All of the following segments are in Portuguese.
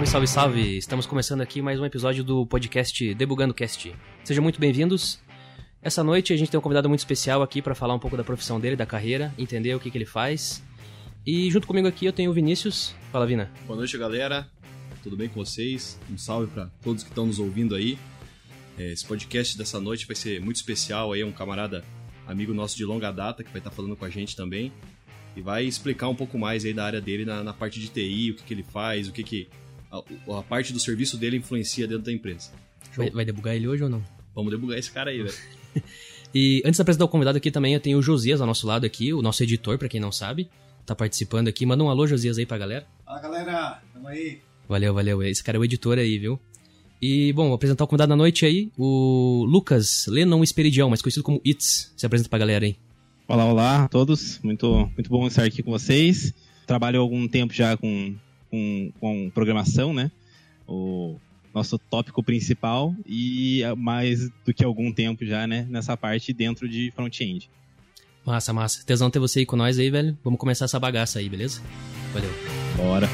Salve, salve, salve! Estamos começando aqui mais um episódio do podcast Debugando Cast. Sejam muito bem-vindos. Essa noite a gente tem um convidado muito especial aqui para falar um pouco da profissão dele, da carreira, entender o que, que ele faz. E junto comigo aqui eu tenho o Vinícius. Fala, Vina. Boa noite, galera. Tudo bem com vocês? Um salve para todos que estão nos ouvindo aí. É, esse podcast dessa noite vai ser muito especial aí, é um camarada amigo nosso de longa data que vai estar falando com a gente também e vai explicar um pouco mais aí da área dele na, na parte de TI, o que, que ele faz, o que, que a, a, parte do serviço dele influencia dentro da empresa. Vai, vai, debugar ele hoje ou não? Vamos debugar esse cara aí, velho. e antes de apresentar o convidado aqui também, eu tenho o Josias ao nosso lado aqui, o nosso editor, para quem não sabe. Tá participando aqui. Manda um alô, Josias, aí pra galera. Fala, galera. Tamo aí. Valeu, valeu. Esse cara é o editor aí, viu? E, bom, vou apresentar o convidado da noite aí, o Lucas Lennon Esperidião, mais conhecido como It's. Se apresenta pra galera aí. Olá, olá a todos. Muito, muito bom estar aqui com vocês. Trabalho há algum tempo já com, com, com programação, né? O nosso tópico principal e mais do que algum tempo já, né? Nessa parte dentro de front-end. Massa, massa. Tesão ter você aí com nós aí, velho. Vamos começar essa bagaça aí, beleza? Valeu. Bora.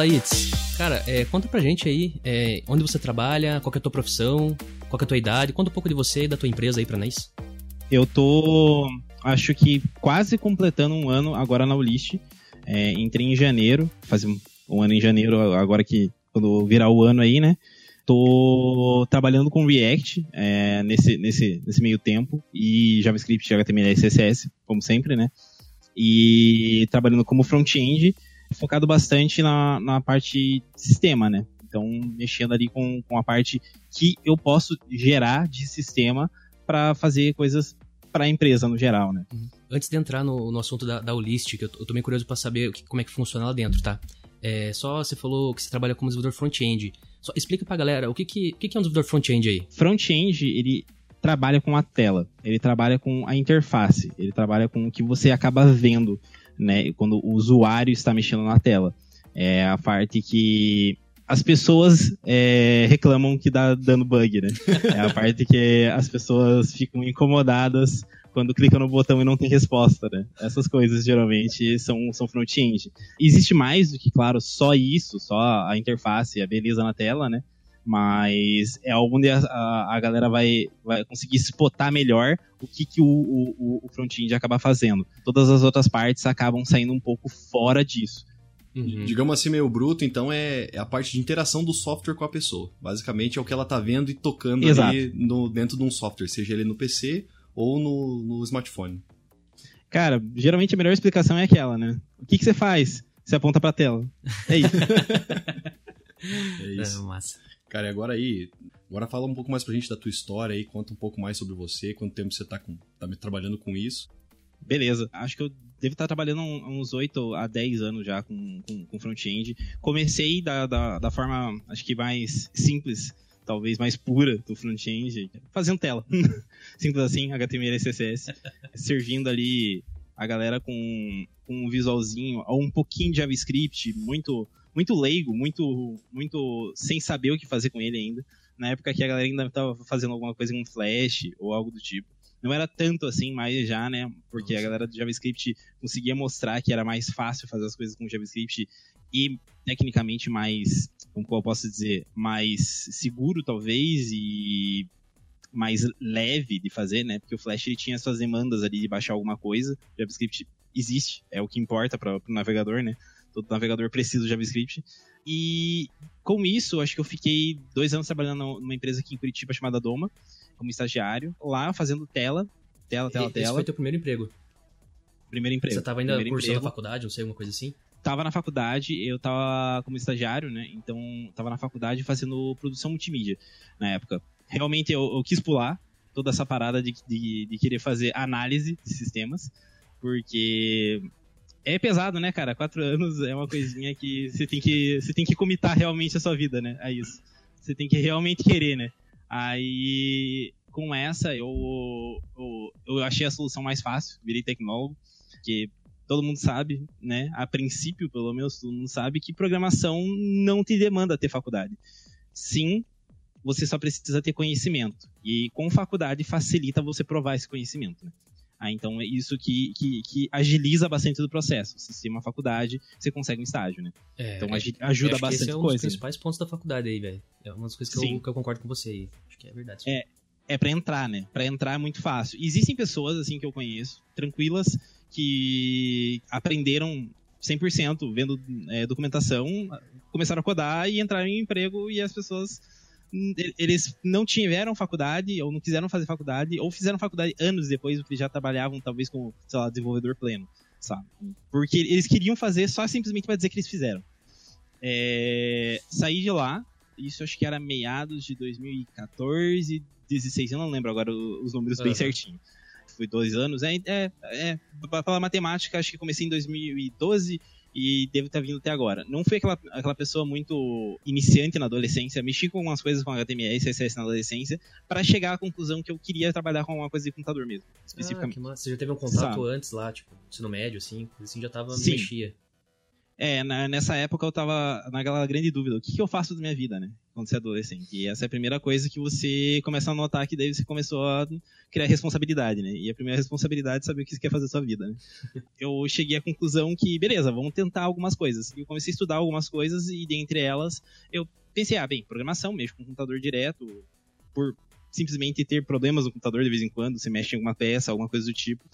Fala, Itz. Cara, é, conta pra gente aí é, onde você trabalha, qual é a tua profissão, qual é a tua idade. Conta um pouco de você e da tua empresa aí pra nós. Eu tô, acho que quase completando um ano agora na Ulist. É, entrei em janeiro, faz um, ano em janeiro, agora que quando virar o ano aí, né? Tô trabalhando com React é, nesse, nesse, nesse meio tempo e JavaScript, HTML e CSS, como sempre, né? E trabalhando como front-end focado bastante na, na parte de sistema, né? Então, mexendo ali com, com a parte que eu posso gerar de sistema para fazer coisas para a empresa no geral, né? Uhum. Antes de entrar no, no assunto da, da eu, eu tô bem curioso para saber que, como é que funciona lá dentro, tá? É, só você falou que você trabalha como desenvolvedor front-end. Só explica pra galera o que, que, o que, que é um desenvolvedor front-end aí. Front-end, ele trabalha com a tela, ele trabalha com a interface, ele trabalha com o que você acaba vendo né? Quando o usuário está mexendo na tela. É a parte que as pessoas é, reclamam que dá dando bug, né? É a parte que as pessoas ficam incomodadas quando clicam no botão e não tem resposta, né? Essas coisas geralmente são, são front-end. Existe mais do que, claro, só isso, só a interface, a beleza na tela, né? Mas é onde a, a, a, galera vai, vai conseguir spotar melhor o que, que o, o, o front-end acaba fazendo. Todas as outras partes acabam saindo um pouco fora disso. Uhum. Digamos assim, meio bruto, então é, é, a parte de interação do software com a pessoa. Basicamente é o que ela tá vendo e tocando Exato. ali no, dentro de um software, seja ele no PC ou no, no smartphone. Cara, geralmente a melhor explicação é aquela, né? O que, que você faz? Você aponta pra tela. É isso. é isso. É, massa. Cara, e agora aí, agora fala um pouco mais pra gente da tua história aí, conta um pouco mais sobre você, quanto tempo você tá, com, tá trabalhando com isso. Beleza, acho que eu devo estar trabalhando há uns 8 a 10 anos já com, com, com front-end. Comecei da, da, da, forma, acho que mais simples, talvez mais pura do front-end, fazendo tela. simples assim, HTML e CSS, servindo ali a galera com, com um visualzinho, ou um pouquinho de JavaScript, muito muito leigo, muito, muito sem saber o que fazer com ele ainda. Na época que a galera ainda estava fazendo alguma coisa com Flash ou algo do tipo. Não era tanto assim, mas já, né? Porque Nossa. a galera do JavaScript conseguia mostrar que era mais fácil fazer as coisas com JavaScript e tecnicamente mais, como eu posso dizer, mais seguro talvez e mais leve de fazer, né? Porque o Flash ele tinha suas demandas ali de baixar alguma coisa. JavaScript existe, é o que importa para o navegador, né? todo navegador precisa do JavaScript. E com isso, acho que eu fiquei dois anos trabalhando numa empresa aqui em Curitiba chamada Doma, como estagiário, lá fazendo tela, tela, tela, e, tela. Esse foi teu primeiro emprego? Primeiro emprego. Você estava ainda primeiro cursando emprego. faculdade, não sei, alguma coisa assim? Tava na faculdade, eu tava como estagiário, né? Então, tava na faculdade fazendo produção multimídia na época. Realmente, eu, eu quis pular toda essa parada de, de, de querer fazer análise de sistemas, porque é pesado, né, cara? Quatro anos é uma coisinha que você tem que, você tem que comitar realmente a sua vida, né? A isso. Você tem que realmente querer, né? Aí, com essa, eu, eu, eu achei a solução mais fácil, virei tecnólogo, que todo mundo sabe, né? A princípio, pelo menos, todo mundo sabe que programação não te demanda ter faculdade. Sim, você só precisa ter conhecimento. E com faculdade facilita você provar esse conhecimento. Né? Ah, então é isso que, que, que, agiliza bastante do processo. Se tem uma faculdade, você consegue um estágio, né? É, então ajuda bastante esse é um coisa. dos principais pontos da faculdade aí, velho. É uma das coisas que eu, que eu, concordo com você aí. Acho que é verdade. É, é para entrar, né? Para entrar é muito fácil. Existem pessoas, assim, que eu conheço, tranquilas, que aprenderam 100% vendo é, documentação, começaram a codar e entraram em emprego e as pessoas eles não tiveram faculdade ou não quiseram fazer faculdade ou fizeram faculdade anos depois porque já trabalhavam talvez como, sei lá, desenvolvedor pleno, sabe? Porque eles queriam fazer só simplesmente para dizer que eles fizeram. É, saí de lá, isso acho que era meados de 2014, 16, eu não lembro agora os números uhum. bem certinho. Foi dois anos, é, é, é para falar matemática, acho que comecei em 2012 e devo estar vindo até agora. Não fui aquela, aquela pessoa muito iniciante na adolescência, mexi com algumas coisas com HTML e CSS na adolescência, para chegar à conclusão que eu queria trabalhar com alguma coisa de computador mesmo, especificamente. Ah, Você já teve um contato Sabe? antes lá, tipo, ensino médio, assim, assim já tava, Sim. mexia. É, na, nessa época eu tava naquela grande dúvida, o que, que eu faço da minha vida, né? Quando você é adolescente. E essa é a primeira coisa que você começa a notar que daí você começou a criar responsabilidade, né? E a primeira responsabilidade é saber o que você quer fazer da sua vida, né? eu cheguei à conclusão que, beleza, vamos tentar algumas coisas. E eu comecei a estudar algumas coisas e dentre elas eu pensei, ah, bem, programação, mexo com computador direto, por simplesmente ter problemas no computador de vez em quando, você mexe em alguma peça, alguma coisa do tipo.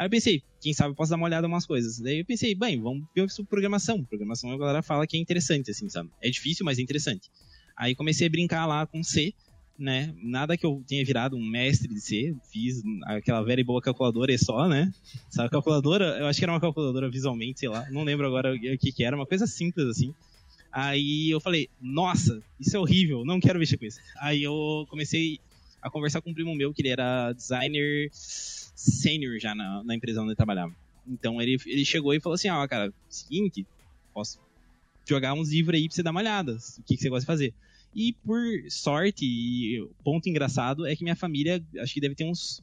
Aí eu pensei, quem sabe eu posso dar uma olhada em umas coisas. Daí eu pensei, bem, vamos ver sobre programação. Programação a galera fala que é interessante, assim, sabe? É difícil, mas é interessante. Aí comecei a brincar lá com C, né? Nada que eu tenha virado um mestre de C, fiz aquela velha e boa calculadora e só, né? Sabe, calculadora, eu acho que era uma calculadora visualmente, sei lá, não lembro agora o que que era, uma coisa simples assim. Aí eu falei, nossa, isso é horrível, não quero mexer com isso. Aí eu comecei a conversar com um primo meu, que ele era designer sênior já na, na, empresa onde ele trabalhava. Então ele, ele chegou e falou assim: Ó, ah, cara, seguinte, posso jogar uns livros aí pra você dar uma olhada, o que, que você gosta de fazer. E por sorte, e ponto engraçado, é que minha família, acho que deve ter uns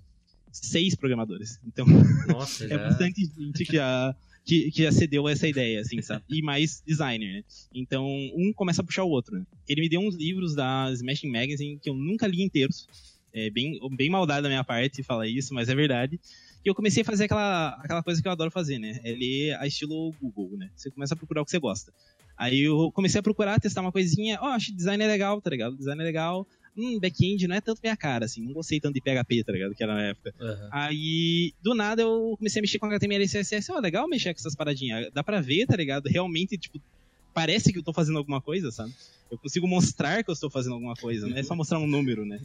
seis programadores. Então, Nossa, é bastante gente que já, que, que já cedeu essa ideia, assim, sabe? E mais designer, né? Então, um começa a puxar o outro, né? Ele me deu uns livros da Smashing Magazine que eu nunca li inteiros. É bem, bem maldade da minha parte falar isso, mas é verdade. E eu comecei a fazer aquela, aquela coisa que eu adoro fazer, né? É ler a estilo Google, né? Você começa a procurar o que você gosta. Aí eu comecei a procurar, testar uma coisinha. Ó, oh, acho design é legal, tá ligado? Design é legal. Hum, back-end não é tanto minha cara, assim. Não gostei tanto de PHP, tá ligado? Que era na época. Uhum. Aí, do nada, eu comecei a mexer com HTML e CSS. Ó, oh, legal mexer com essas paradinhas. Dá pra ver, tá ligado? Realmente, tipo, parece que eu tô fazendo alguma coisa, sabe? Eu consigo mostrar que eu estou fazendo alguma coisa, não é só mostrar um número, né?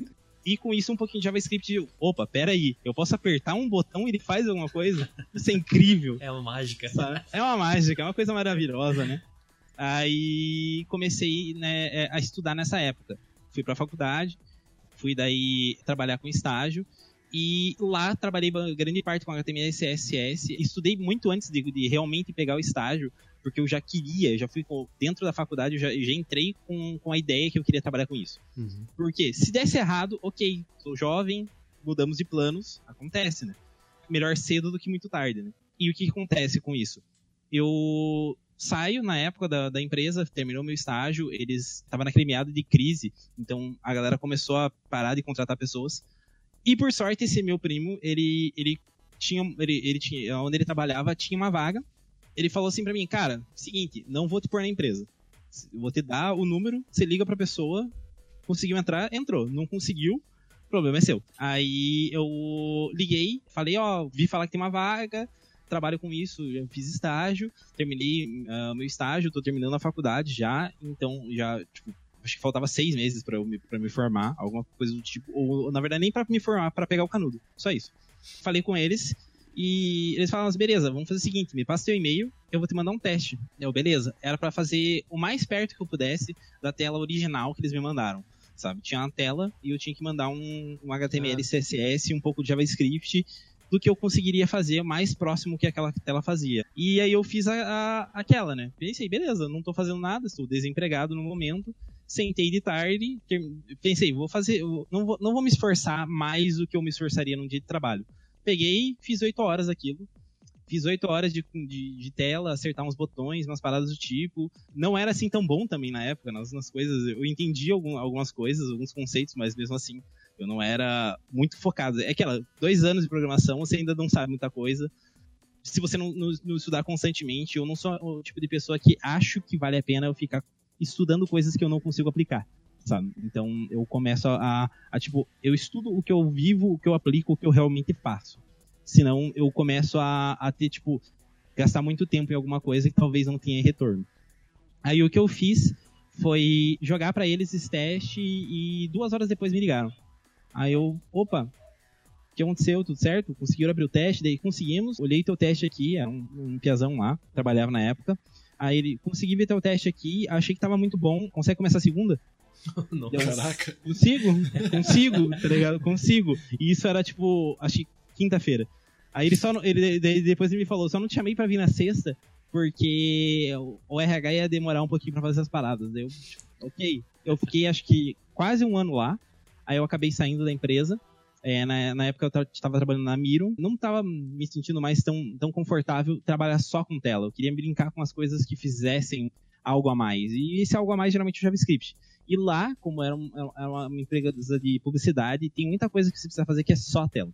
E com isso um pouquinho de JavaScript, opa, peraí, eu posso apertar um botão e ele faz alguma coisa? Isso é incrível. É uma mágica. Sabe? É uma mágica, é uma coisa maravilhosa, né? Aí comecei né, é, a estudar nessa época. Fui pra faculdade, fui daí trabalhar com estágio, e lá trabalhei grande parte com HTML e CSS. Estudei muito antes de, de realmente pegar o estágio, porque eu já queria, já fui dentro da faculdade, eu já, já entrei com, com a ideia que eu queria trabalhar com isso. Uhum. Porque se desse errado, ok, sou jovem, mudamos de planos, acontece, né? Melhor cedo do que muito tarde, né? E o que acontece com isso? Eu saio na época da, da empresa, terminou meu estágio, eles estavam naquele meado de crise, então a galera começou a parar de contratar pessoas. E por sorte, esse meu primo, ele, ele tinha, ele, ele tinha, onde ele trabalhava, tinha uma vaga ele falou assim para mim, cara, seguinte, não vou te pôr na empresa. Vou te dar o número, você liga pra pessoa, conseguiu entrar, entrou. Não conseguiu, problema é seu. Aí eu liguei, falei, ó, vi falar que tem uma vaga, trabalho com isso, já fiz estágio, terminei uh, meu estágio, tô terminando a faculdade já, então já, tipo, acho que faltava seis meses para me, pra me formar, alguma coisa do tipo, ou na verdade nem para me formar, para pegar o canudo, só isso. Falei com eles, e eles falaram assim, beleza, vamos fazer o seguinte, me passa teu e-mail, eu vou te mandar um teste. Eu, beleza. Era para fazer o mais perto que eu pudesse da tela original que eles me mandaram. Sabe? Tinha uma tela e eu tinha que mandar um, um HTML, ah. CSS, um pouco de JavaScript do que eu conseguiria fazer mais próximo que aquela tela fazia. E aí eu fiz a, a, aquela, né? Pensei, beleza, não tô fazendo nada, estou desempregado no momento. Sentei de tarde, pensei, vou fazer, não vou, não vou me esforçar mais do que eu me esforçaria num dia de trabalho. Peguei, fiz oito horas aquilo. Fiz oito horas de, de, de, tela, acertar uns botões, umas paradas do tipo. Não era assim tão bom também na época, nas, nas coisas. Eu entendi algum, algumas coisas, alguns conceitos, mas mesmo assim, eu não era muito focado. É aquela, dois anos de programação, você ainda não sabe muita coisa. Se você não, não, não estudar constantemente, eu não sou o tipo de pessoa que acho que vale a pena eu ficar estudando coisas que eu não consigo aplicar sabe? Então eu começo a, a, tipo, eu estudo o que eu vivo, o que eu aplico, o que eu realmente faço. Senão eu começo a, a ter, tipo, gastar muito tempo em alguma coisa que talvez não tenha retorno. Aí o que eu fiz foi jogar para eles esse teste e duas horas depois me ligaram. Aí eu, opa, o que aconteceu? Tudo certo? Conseguiram abrir o teste? Daí conseguimos. Olhei teu teste aqui, era um, um piazão lá, trabalhava na época. Aí ele, consegui ver teu teste aqui, achei que tava muito bom. Consegue começar a segunda? Não, caraca. Consigo, consigo, tá ligado? Consigo. E isso era tipo, acho que quinta-feira. Aí ele só, ele, depois ele me falou, só não te chamei pra vir na sexta, porque o RH ia demorar um pouquinho pra fazer essas paradas. Eu, ok. Eu fiquei, acho que, quase um ano lá. Aí eu acabei saindo da empresa. É, na, na, época eu estava trabalhando na Miro, não estava me sentindo mais tão, tão confortável trabalhar só com tela. Eu queria brincar com as coisas que fizessem algo a mais. E esse algo a mais geralmente é o JavaScript. E lá, como era, um, era uma empresa de publicidade, tem muita coisa que você precisa fazer que é só tela.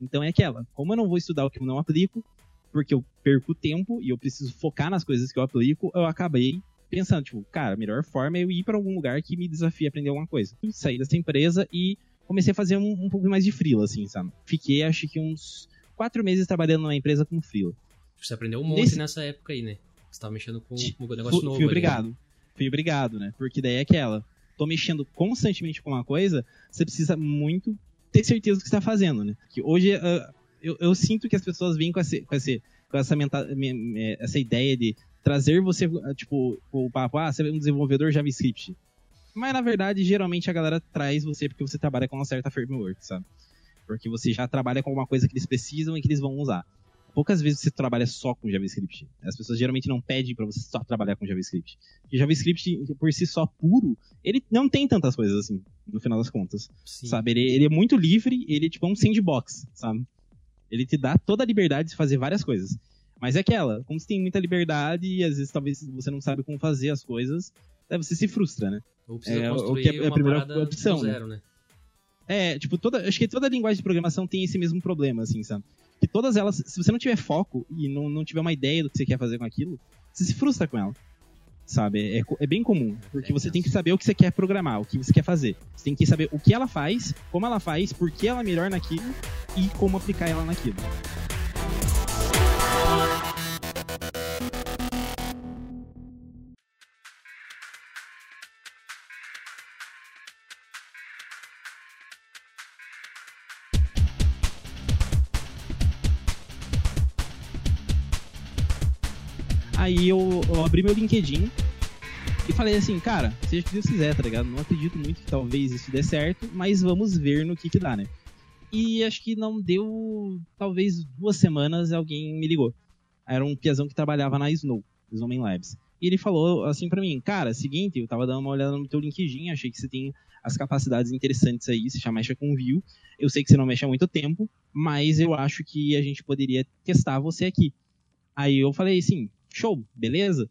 Então é aquela, como eu não vou estudar o que eu não aplico, porque eu perco tempo e eu preciso focar nas coisas que eu aplico, eu acabei pensando, tipo, cara, a melhor forma é eu ir para algum lugar que me desafie a aprender alguma coisa. Eu saí dessa empresa e comecei a fazer um, um pouco mais de freela, assim, sabe? Fiquei, acho que uns quatro meses trabalhando numa empresa como freela. Você aprendeu um monte Nesse... nessa época aí, né? Você tava mexendo com um negócio novo. Fui obrigado. Fui obrigado, né? Porque daí é aquela. Tô mexendo constantemente com uma coisa, você precisa muito ter certeza do que está fazendo, né? Que hoje uh, eu, eu, sinto que as pessoas vêm com, esse, com, com essa, mental, essa ideia de trazer você, ah, tipo, o papo, ah, você é um desenvolvedor JavaScript. Mas na verdade, geralmente a galera traz você porque você trabalha com uma certa framework, sabe? Porque você já trabalha com alguma coisa que eles precisam e que eles vão usar poucas vezes você trabalha só com JavaScript. As pessoas geralmente não pedem para você só trabalhar com JavaScript. Porque JavaScript, por si só puro, ele não tem tantas coisas assim, no final das contas. Sim. Sabe? Ele, ele, é muito livre, ele é tipo um sandbox, sabe? Ele te dá toda a liberdade de fazer várias coisas. Mas é aquela, como você tem muita liberdade e às vezes talvez você não sabe como fazer as coisas, você se frustra, né? Ou precisa é, o que é, é a primeira opção, né? zero, né? É, tipo, toda, acho que toda linguagem de programação tem esse mesmo problema, assim, sabe? que todas elas, se você não tiver foco e não, não tiver uma ideia do que você quer fazer com aquilo, você se frustra com ela. Sabe? É, é bem comum. Porque é você tem que saber o que você quer programar, o que você quer fazer. Você tem que saber o que ela faz, como ela faz, por que ela é melhor naquilo e como aplicar ela naquilo. Eu, abri meu LinkedIn e falei assim, cara, seja o que Deus quiser, tá ligado? Não acredito muito que talvez isso dê certo, mas vamos ver no que que dá, né? E acho que não deu, talvez duas semanas, alguém me ligou. Era um piazão que trabalhava na Snow, Snowman Labs. E ele falou assim para mim, cara, seguinte, eu tava dando uma olhada no teu LinkedIn, achei que você tem as capacidades interessantes aí, você já mexe com Vue. Eu sei que você não mexe há muito tempo, mas eu acho que a gente poderia testar você aqui. Aí eu falei assim, show, beleza?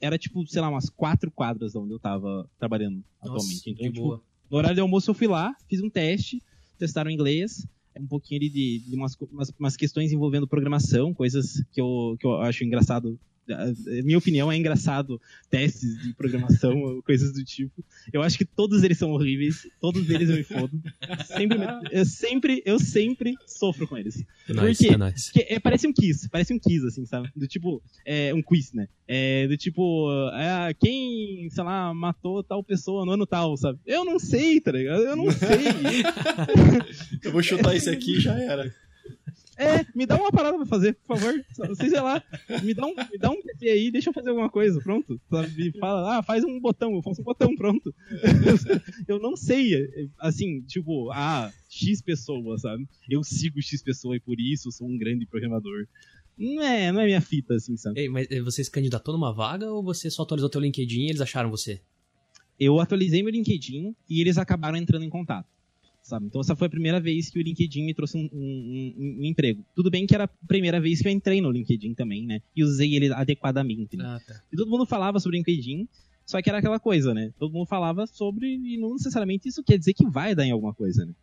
Era tipo, sei lá, umas quatro quadras onde eu tava trabalhando Nossa, atualmente. Então, tipo, boa. no horário de almoço eu fui lá, fiz um teste, testaram inglês, um pouquinho de, de umas, umas, umas, questões envolvendo programação, coisas que eu, que eu acho engraçado minha opinião é engraçado testes de programação, coisas do tipo. Eu acho que todos eles são horríveis, todos eles eu me fodo. Sempre, eu sempre, eu sempre sofro com eles. É nice, Porque, é nice. é, parece um quiz, parece um quiz, assim, sabe? Do tipo, é, um quiz, né? É, do tipo, é, quem, sei lá, matou tal pessoa no ano tal, sabe? Eu não sei, tá ligado? Eu não sei. eu vou chutar esse aqui e já era. É, me dá uma parada pra fazer, por favor. Sei lá. Me dá um, me dá um PC aí, deixa eu fazer alguma coisa, pronto. Me fala, ah, faz um botão, eu faço um botão, pronto. eu não sei, assim, tipo, ah, X pessoa, sabe? Eu sigo X pessoa e por isso sou um grande programador. Não é, não é minha fita, assim, sabe? Ei, mas eh, você se candidatou numa vaga ou você só atualizou teu LinkedIn e eles acharam você? Eu atualizei meu LinkedIn e eles acabaram entrando em contato. Sabe? Então essa foi a primeira vez que o LinkedIn me trouxe um, um, um, um emprego. Tudo bem que era a primeira vez que eu entrei no LinkedIn também, né? E usei ele adequadamente. Né? Ah, tá. E todo mundo falava sobre o LinkedIn, só que era aquela coisa, né? Todo mundo falava sobre, e não necessariamente isso quer dizer que vai dar em alguma coisa, né?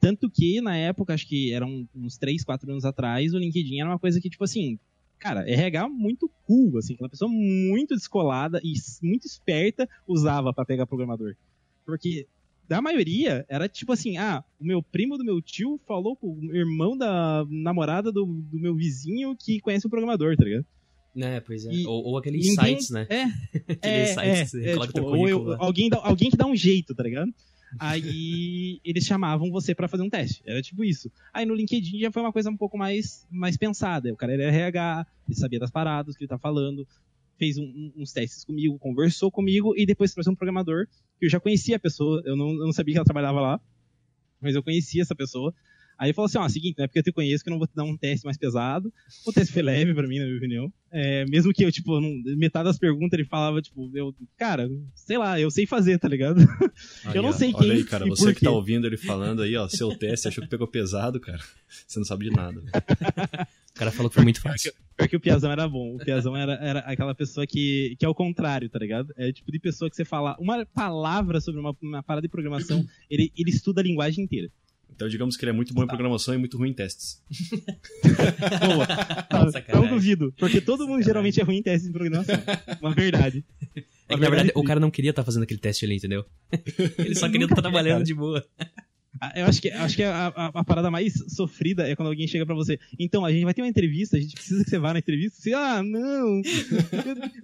Tanto que, na época, acho que eram uns 3, 4 anos atrás, o LinkedIn era uma coisa que, tipo assim, cara, RH muito cool, assim, aquela pessoa muito descolada e muito esperta usava para pegar programador. Porque da maioria era tipo assim, ah, o meu primo do meu tio falou com o irmão da namorada do, do meu vizinho que conhece o programador, tá ligado? Né, pois é. E ou, ou aqueles Ninguém- sites, né? É, Aqueles é, sites é, que você é, coloca tipo, ou eu- lá. alguém, dá- alguém que dá um jeito, tá ligado? Aí eles chamavam você pra fazer um teste. Era tipo isso. Aí no LinkedIn já foi uma coisa um pouco mais, mais pensada. O cara era RH, ele sabia das paradas que ele tá falando, fez um- uns testes comigo, conversou comigo e depois trouxe um programador que eu já conhecia a pessoa. Eu não, eu não sabia que ela trabalhava lá, mas eu conhecia essa pessoa. Aí ele falou assim, ó, seguinte, não é porque eu te conheço que eu não vou te dar um teste mais pesado. O teste foi leve pra mim, na minha opinião. É, mesmo que eu, tipo, não- metade das perguntas ele falava, tipo, eu, cara, sei lá, eu sei fazer, tá ligado? Aí, Eu não ó, sei Olha quem aí, cara, você que tá ouvindo ele falando aí, ó, seu teste achou que pegou pesado, cara. Você não sabe de nada. O cara falou que foi muito fácil. Pior que o Piazão era bom. O Piazão era, era aquela pessoa que, que é o contrário, tá ligado? É o tipo de pessoa que você fala uma palavra sobre uma, uma parada de programação, ele, ele estuda a linguagem inteira. Então, digamos que ele é muito bom em programação e muito ruim em testes. Boa. Não, duvido, porque todo mundo Sacanagem. geralmente é ruim em testes de programação. Uma verdade. É que, na verdade, o cara não queria estar fazendo aquele teste ali, entendeu? Ele só queria estar quer, trabalhando cara. de boa. Ah, Eu acho que, acho que a, a- a parada mais sofrida é quando alguém chega pra você. Então, a gente vai ter uma entrevista, a gente precisa que você vá na entrevista. Você, ah, não.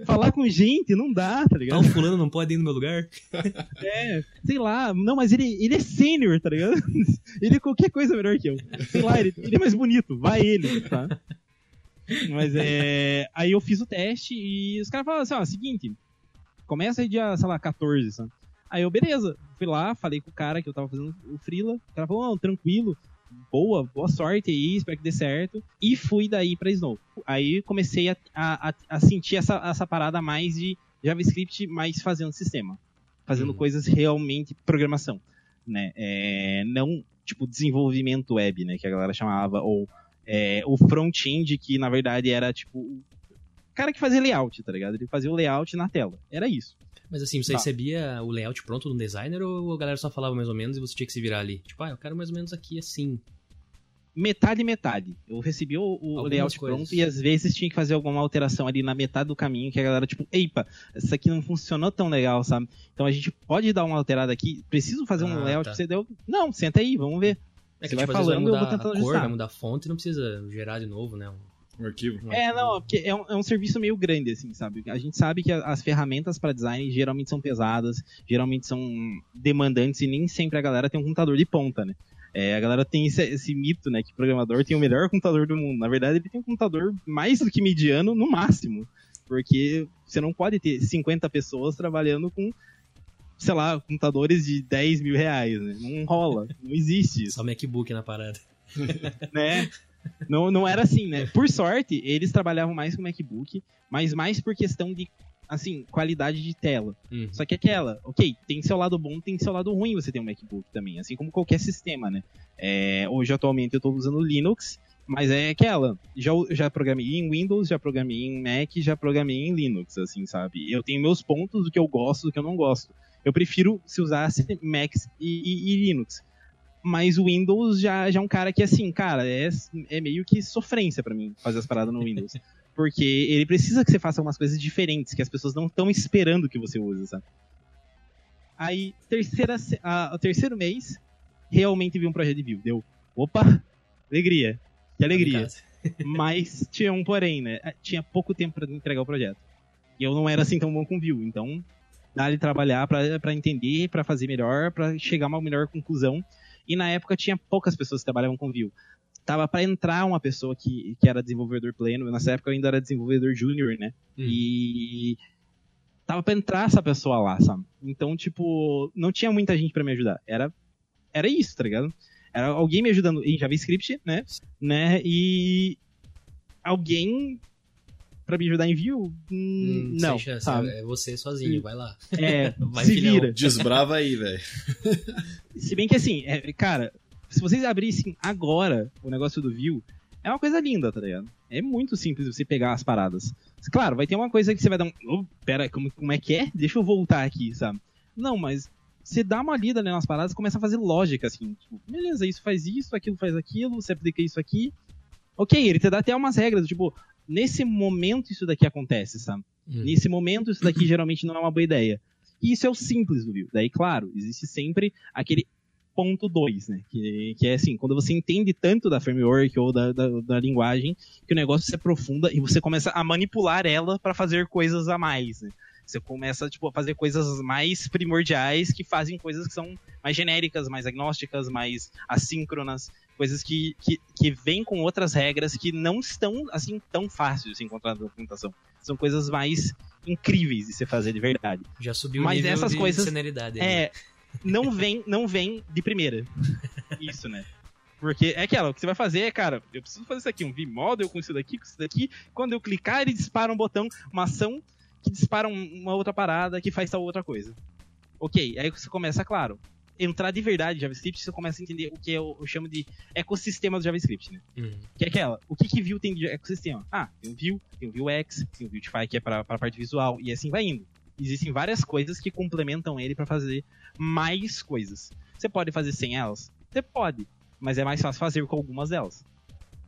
Falar com gente não dá, tá Ah, ligado? o fulano não pode ir no meu lugar? É, sei lá. Não, mas ele, ele é sênior, tá ligado? Ele é qualquer coisa melhor que eu. Sei lá, ele, ele é mais bonito. Vai ele, tá? Mas é. Aí eu fiz o teste e os caras falaram assim: ó, seguinte, começa aí dia, sei lá, 14, sabe? Aí eu, beleza, fui lá, falei com o cara que eu tava fazendo o Freela. O cara falou: não, tranquilo, boa, boa sorte aí, espero que dê certo. E fui daí pra Snow. Aí comecei a, a, a- a sentir essa, essa parada mais de JavaScript, mais fazendo sistema. Fazendo Uhum. coisas realmente programação, né? É, não, tipo, desenvolvimento web, né? Que a galera chamava, ou é, o front-end, que na verdade era, tipo, o cara que fazia layout, tá ligado? Ele fazia o layout na tela. Era isso. Mas assim, você Tá. recebia o layout pronto do designer ou a galera só falava mais ou menos e você tinha que se virar ali? Tipo, ah, eu quero mais ou menos aqui assim. metade metade. Eu recebi o, o layout coisas. pronto e às vezes tinha que fazer alguma alteração ali na metade do caminho que a galera tipo, eipa, isso aqui não funcionou tão legal, sabe? Então a gente pode dar uma alterada aqui. Preciso fazer um Ah, layout tá. pra você deu? Não, senta aí, vamos ver. É Você que vai tipo, vezes falando, eu vai vou mudar tentando a cor, ajustar. vai mudar a fonte e não precisa gerar de novo, né? Um arquivo. É, não, porque é um, é um serviço meio grande, assim, sabe? A gente sabe que a- as ferramentas para design geralmente são pesadas, geralmente são demandantes e nem sempre a galera tem um computador de ponta, né? É, a galera tem esse, esse mito, né? Que o programador tem o melhor computador do mundo. Na verdade, ele tem um computador mais do que mediano, no máximo. Porque você não pode ter 50 pessoas trabalhando com, sei lá, computadores de 10 mil reais, né? Não rola. Não existe isso Só MacBook na parada. né? Não, não era assim, né? Por sorte, eles trabalhavam mais com MacBook, mas mais por questão de, assim, qualidade de tela. Uhum. Só que aquela, ok, tem seu lado bom, tem seu lado ruim você ter um MacBook também, assim como qualquer sistema, né? É, hoje, atualmente, eu tô usando Linux, mas é aquela. Já, já programei em Windows, já programei em Mac, já programei em Linux, assim, sabe? Eu tenho meus pontos do que eu gosto, do que eu não gosto. Eu prefiro se usasse Macs e, e- e Linux. Mas o Windows já, já é um cara que, assim, cara, é, é meio que sofrência pra mim fazer as paradas no Windows. Porque ele precisa que você faça algumas coisas diferentes, que as pessoas não estão esperando que você use, sabe? Aí, terceira, a- o terceiro mês, realmente vi um projeto de view. Deu, opa, alegria. Que alegria. Mas tinha um porém, né? Tinha pouco tempo pra entregar o projeto. E eu não era assim tão bom com view. Então, dá-lhe trabalhar pra entender, pra fazer melhor, pra chegar a uma melhor conclusão. E na época tinha poucas pessoas que trabalhavam com view. Tava pra entrar uma pessoa que, que era desenvolvedor pleno. Nessa época eu ainda era desenvolvedor júnior, né? Hum. E tava pra entrar essa pessoa lá, sabe? Então, tipo, não tinha muita gente pra me ajudar. Era era isso, tá ligado? Era alguém me ajudando em JavaScript, né? né? E alguém pra me ajudar em view, hum, Hum, não, sem chance, sabe? É você sozinho, vai lá. É, Vai, se filhão. vira. Desbrava aí, velho. Se bem que assim, é, cara, se vocês abrissem agora o negócio do view, é uma coisa linda, tá ligado? É muito simples você pegar as paradas. Claro, vai ter uma coisa que você vai dar um. "Oh, pera, como, como é que é? Deixa eu voltar aqui, sabe? Não, mas você dá uma lida ali nas paradas e começa a fazer lógica, assim. Tipo, beleza, isso faz isso, aquilo faz aquilo, você aplica isso aqui. Ok, ele te dá até umas regras, tipo, nesse momento isso daqui acontece, sabe? Hum. Nesse momento, isso daqui geralmente não é uma boa ideia. E isso é o simples do view. Daí, claro, existe sempre aquele ponto 2, né? Que, que é assim, quando você entende tanto da framework ou da, da, da linguagem, que o negócio se aprofunda e você começa a manipular ela para fazer coisas a mais, né? Você começa, tipo, a fazer coisas mais primordiais que fazem coisas que são mais genéricas, mais agnósticas, mais assíncronas, coisas que, que, que vêm com outras regras que não estão, assim, tão fáceis de se encontrar na documentação. São coisas mais incríveis de se fazer de verdade. Já subiu Mas o nível essas de coisas-. É, não vem, não vem de primeira. Isso, né? Porque é aquela, o que você vai fazer é, cara, eu preciso fazer isso aqui, um V-Model com isso daqui, com isso daqui. Quando eu clicar, ele dispara um botão, uma ação que dispara um- uma outra parada que faz tal outra coisa. Ok, aí você começa, claro, entrar de verdade em JavaScript, você começa a entender o que eu, eu chamo de ecossistema do JavaScript, né? Hum. Que é aquela, o que que Vue tem de ecossistema? Ah, tem o Vue, tem o Vuex, tem o Vuetify que é para a parte visual, e assim vai indo. Existem várias coisas que complementam ele para fazer mais coisas. Você pode fazer sem elas? Você pode, mas é mais fácil fazer com algumas delas.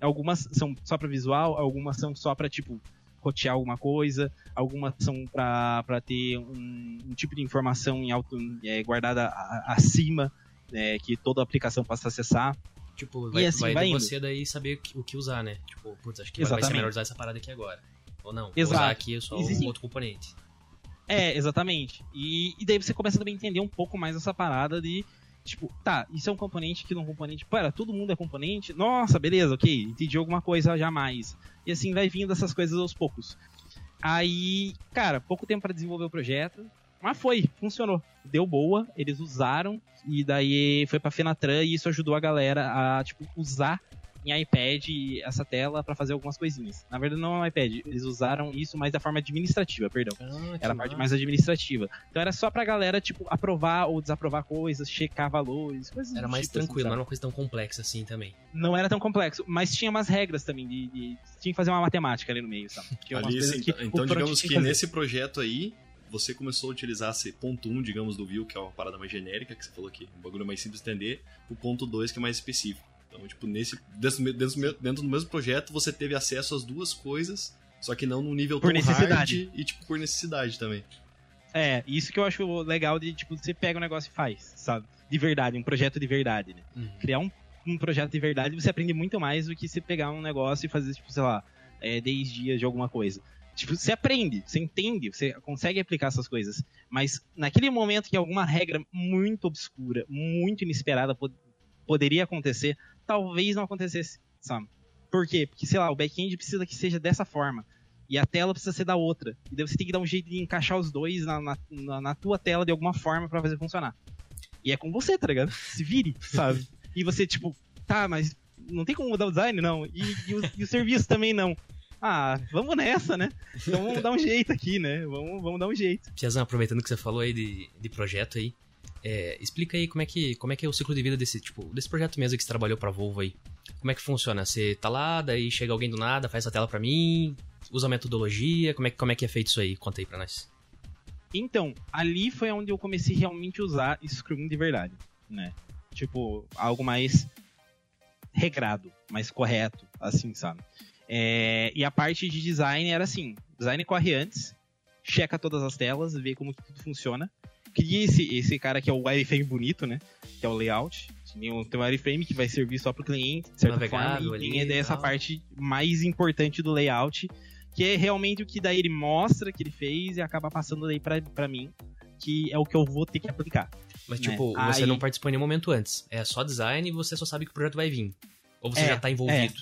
Algumas são só para visual, algumas são só para tipo rotear alguma coisa, algumas são para ter um, um tipo de informação em auto, é, guardada a- acima, é, que toda a aplicação possa acessar. Tipo, vai, assim vai, vai indo. você daí saber o que, usar, né? Tipo, putz, acho que vai- vai ser Exatamente. melhor usar essa parada aqui agora. Ou não, Exato. usar aqui só Existem- um outro componente. É, exatamente. E, e daí você começa também a entender um pouco mais essa parada de, tipo, tá, isso é um componente, aquilo é um componente. Pera, todo mundo é componente? Nossa, beleza, ok, entendi alguma coisa jamais. E assim vai vindo essas coisas aos poucos. Aí, cara, pouco tempo para desenvolver o projeto, mas foi, funcionou. Deu boa, eles usaram, e daí foi pra Fenatran e isso ajudou a galera a, tipo, usar em iPad essa tela para fazer algumas coisinhas. Na verdade, não é um iPad, eles usaram isso mais da forma administrativa, perdão. Ah, que Era a parte mais administrativa. Então era só pra galera, tipo, aprovar ou desaprovar coisas, checar valores, coisas Era mais tipo, assim, tranquilo, não era uma coisa tão complexa assim também. Não era tão complexo, mas tinha umas regras também de, de- tinha que fazer uma matemática ali no meio, sabe? Sim, que então, o então digamos que nesse projeto aí, você começou a utilizar esse ponto 1, digamos, do Vue, que é uma parada mais genérica, que você falou aqui, um bagulho mais simples de entender, o ponto 2, que é mais específico. Então, tipo, nesse, dentro, do- dentro, dentro do mesmo projeto, você teve acesso às duas coisas, só que não num nível Por tão necessidade. hard e, tipo, por necessidade também. É, isso que eu acho legal de, tipo, você pega o negócio e faz, sabe? De verdade, um projeto de verdade, né? Uhum. criar um, um projeto de verdade, você aprende muito mais do que você pegar um negócio e fazer, tipo, sei lá, é, 10 dias de alguma coisa. Tipo, você aprende, você entende, você consegue aplicar essas coisas. Mas naquele momento que alguma regra muito obscura, muito inesperada pod- poderia acontecer, talvez não acontecesse, sabe? Por quê? Porque, sei lá, o back-end precisa que seja dessa forma. E a tela precisa ser da outra. E daí você tem que dar um jeito de encaixar os dois na, na, na- tua tela de alguma forma pra fazer funcionar. E é com você, tá ligado? Se vire, sabe? E você, tipo, tá, mas não tem como mudar o design, não. E, e o, e o serviço também não. Ah, vamos nessa, né? Então vamos dar um jeito aqui, né? Vamos, vamos dar um jeito. Piazão, aproveitando que você falou aí de, de projeto aí, é, explica aí como é, que, como é que é o ciclo de vida desse, tipo, desse projeto mesmo que você trabalhou pra Volvo aí. Como é que funciona? Você tá lá, daí chega alguém do nada, faz essa tela pra mim, usa a metodologia, como é, que- como é que é feito isso aí? Conta aí pra nós. Então, ali foi onde eu comecei realmente a usar Scrum de verdade, né? Tipo, algo mais regrado, mais correto, assim, sabe? É, e a parte de design era assim, design corre antes, checa todas as telas, vê como tudo funciona. Cria esse, esse cara que é o wireframe bonito, né? Que é o layout. Tem um, tem um wireframe que vai servir só pro cliente, de certa Navegável forma. E ali tem e essa parte mais importante do layout, que é realmente o que daí ele mostra que ele fez e acaba passando daí pra, pra mim, que é o que eu vou ter que aplicar. Mas, Né? tipo, você Aí- não participou em nenhum momento antes. É só design e você só sabe que o projeto vai vir. Ou você É, já tá envolvido.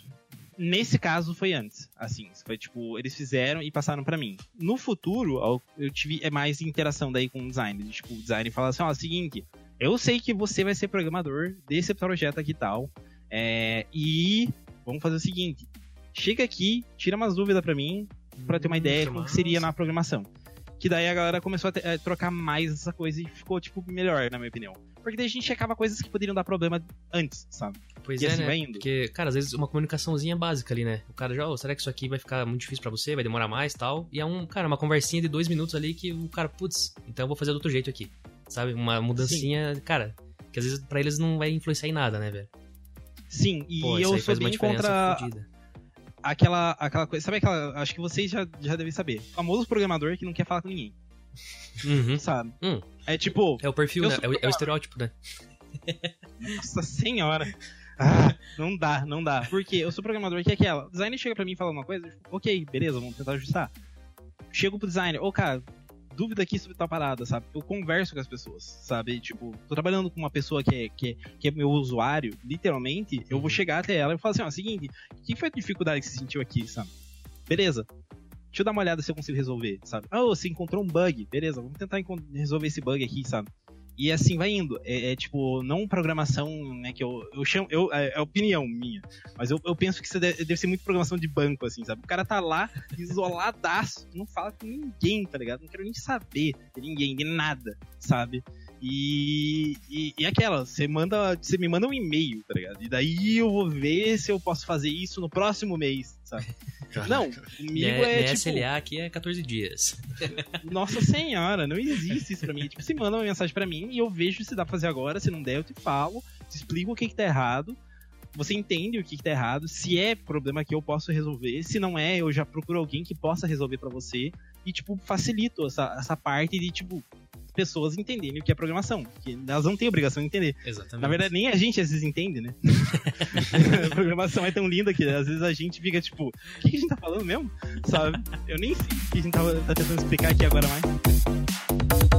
Nesse caso foi antes, assim, foi tipo, eles fizeram e passaram pra mim. No futuro, eu tive é mais interação daí com o design, de, tipo, o design fala assim, ó, seguinte, eu sei que você vai ser programador desse projeto aqui e tal, é, e vamos fazer o seguinte, chega aqui, tira umas dúvidas pra mim, pra ter uma ideia que como que seria na programação. Que daí a galera começou a, te- a trocar mais essa coisa e ficou, tipo, melhor, na minha opinião. Porque daí a gente checava coisas que poderiam dar problema antes, sabe? Pois E é, assim né? Porque, cara, às vezes uma comunicaçãozinha básica ali, né? O cara já, "Ô, será que isso aqui vai ficar muito difícil pra você? Vai demorar mais e tal? E é um, cara, uma conversinha de dois minutos ali que o cara, putz, então eu vou fazer do outro jeito aqui. Sabe? Uma mudancinha, cara, que às vezes pra eles não vai influenciar em nada, né, velho? Sim, e Pô, eu sou bem contra fodida. aquela, aquela coisa. Sabe aquela. Acho que vocês já, já devem saber. O famoso programador que não quer falar com ninguém, Uhum. sabe? Hum. É tipo, É o perfil, né? É o, é o estereótipo, né? nossa senhora. Ah, não dá, não dá. Porque eu sou programador que é aquela. O designer chega pra mim e fala uma coisa, eu fico, ok, beleza, vamos tentar ajustar. Chego pro designer, ô cara, dúvida aqui sobre tal parada, sabe? Eu converso com as pessoas, sabe? Tipo, tô trabalhando com uma pessoa que é, que é, que é meu usuário, literalmente, eu vou chegar até ela e falo assim, ó, seguinte, o que foi a dificuldade que você sentiu aqui, sabe? Beleza. Deixa eu dar uma olhada se eu consigo resolver, sabe? Ah, você encontrou um bug, beleza, vamos tentar resolver esse bug aqui, sabe? E assim vai indo. É, é, tipo, não programação, né? Que eu, eu chamo. Eu, é, é opinião minha. Mas eu, eu penso que isso deve, deve ser muito programação de banco, assim, sabe? O cara tá lá, isoladaço, não fala com ninguém, tá ligado? Não quero nem saber de ninguém, de nada, sabe? E, e, e aquela, você manda. Você me manda um e-mail, tá ligado? E daí eu vou ver se eu posso fazer isso no próximo mês, sabe? Não, comigo Minha, é minha tipo. SLA aqui é 14 dias. Nossa senhora, não existe isso pra mim. Tipo, você manda uma mensagem pra mim e eu vejo se dá pra fazer agora, se não der, eu te falo, te explico o que que tá errado. Você entende o que que tá errado, se é problema que eu posso resolver, se não é, eu já procuro alguém que possa resolver pra você e, tipo, facilito essa, essa parte de, tipo, pessoas entenderem o que é programação. Que elas não têm obrigação de entender. Exatamente. Na verdade, nem a gente às vezes entende, né? a programação é tão linda que às vezes a gente fica tipo, o que, que a gente tá falando mesmo? Sabe? Eu nem sei o que a gente tá, tá tentando explicar aqui agora mais.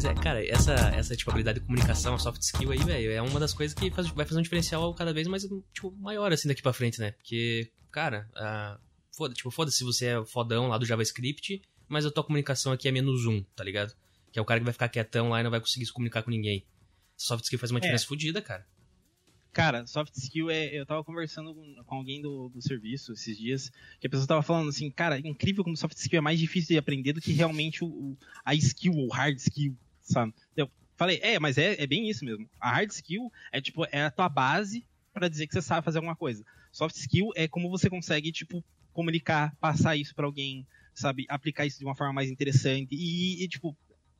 Pois é, cara, essa, essa tipo, habilidade de comunicação, a soft skill aí, velho, é uma das coisas que faz- vai fazer um diferencial cada vez mais, tipo, maior, assim, daqui pra frente, né? Porque, cara, foda, tipo, foda-se se você é fodão lá do JavaScript, mas a tua comunicação aqui é menos um, tá ligado? Que é o cara que vai ficar quietão lá e não vai conseguir se comunicar com ninguém. Soft skill faz uma É. diferença fodida, cara. Cara, soft skill é. Eu tava conversando com, alguém do, do serviço esses dias, que a pessoa tava falando assim, cara, é incrível como soft skill é mais difícil de aprender do que realmente o- a skill, ou hard skill, sabe? Eu falei, é, mas é, é bem isso mesmo. A hard skill é tipo, é a tua base pra dizer que você sabe fazer alguma coisa. Soft skill é como você consegue, tipo, comunicar, passar isso pra alguém, sabe? Aplicar isso de uma forma mais interessante e, e, tipo,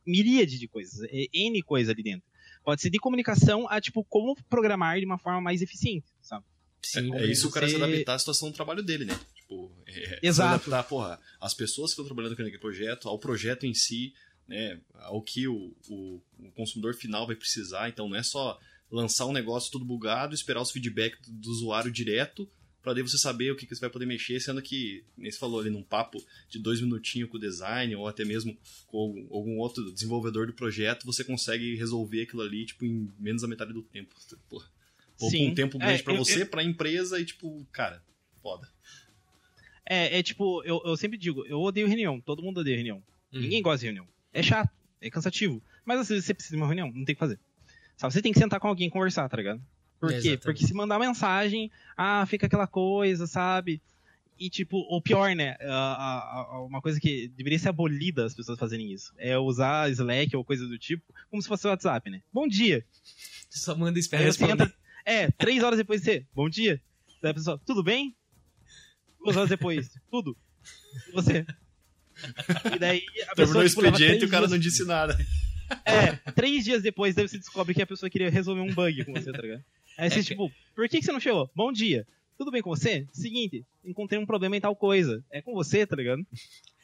miríade de coisas. É N coisa ali dentro. Pode ser de comunicação a, tipo, como programar de uma forma mais eficiente, sabe? Sim, É isso o cara se Você- adaptar à situação do trabalho dele, né? Tipo, é, Exato. Se adaptar, porra, às pessoas que estão trabalhando com aquele projeto, ao projeto em si, né? Ao que o, o, o consumidor final vai precisar. Então não é só lançar um negócio tudo bugado, esperar os feedback do, do usuário direto, pra daí você saber o que, que você vai poder mexer, sendo que, nem você falou ali num papo de dois minutinhos com o design, ou até mesmo com algum, algum outro desenvolvedor do projeto, você consegue resolver aquilo ali, tipo, em menos da metade do tempo. Porra. Poupa Sim. um tempo É, grande pra eu- você, pra empresa e, tipo, cara, foda. É, é tipo, eu, eu sempre digo, eu odeio reunião, todo mundo odeia reunião. Hum. Ninguém gosta de reunião. É chato, é cansativo. Mas às vezes você precisa de uma reunião, não tem o que fazer. Sabe, você tem que sentar com alguém e conversar, tá ligado? Por quê? Exatamente. Porque se mandar mensagem, ah, fica aquela coisa, sabe? E tipo, o pior, né? uma coisa que deveria ser abolida as pessoas fazerem isso. É usar Slack ou coisa do tipo, como se fosse o WhatsApp, né? Bom dia. Só manda espera entra, é, três horas depois de você, bom dia. Daí a pessoa, tudo bem? Duas horas depois, tudo. Você? E daí a Terminou o tipo, expediente e três o cara dias- não disse nada. É, três dias depois daí você descobre que a pessoa queria resolver um bug com você, tá ligado? Aí você, É, tipo, por que, que você não chegou? Bom dia. Tudo bem com você? Seguinte, encontrei um problema em tal coisa. É com você, tá ligado?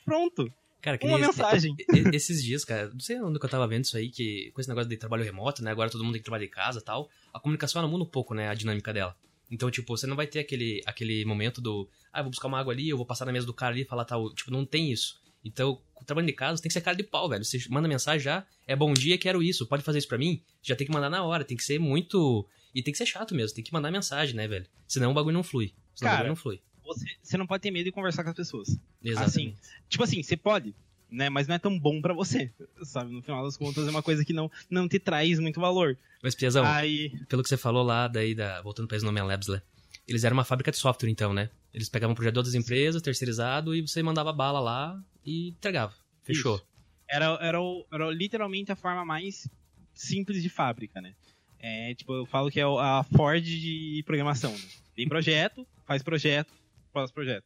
Pronto. Cara, que Uma nem mensagem. esses dias, cara, não sei onde que eu tava vendo isso aí, que com esse negócio de trabalho remoto, né? Agora todo mundo tem que trabalhar de casa e tal. A comunicação ela muda um pouco, né? A dinâmica dela. Então, tipo, você não vai ter aquele, aquele momento do. Ah, eu vou buscar uma água ali, eu vou passar na mesa do cara ali e falar tal. Tipo, não tem isso. Então, o trabalho de casa tem que ser cara de pau, velho. Você manda mensagem já, é bom dia, quero isso, pode fazer isso pra mim? Já tem que mandar na hora, tem que ser muito. E tem que ser chato mesmo, tem que mandar mensagem, né, velho? Senão o bagulho não flui. Senão o Cara, bagulho não flui. Você, você não pode ter medo de conversar com as pessoas. Exatamente. Tipo assim, você pode, né? Mas não é tão bom pra você, sabe? No final das contas é uma coisa que não, não te traz muito valor. Mas, Piazão, Aí, pelo que você falou lá, daí, da, voltando pra Snowman Labs, né? Eles eram uma fábrica de software, então, né? Eles pegavam um projeto de outras empresas, terceirizado, e você mandava bala lá e entregava. Fechou. era, era, o- era literalmente a forma mais simples de fábrica, né? É, tipo, eu falo que é o- a Ford de programação. Né? Tem projeto, faz projeto, próximo projeto,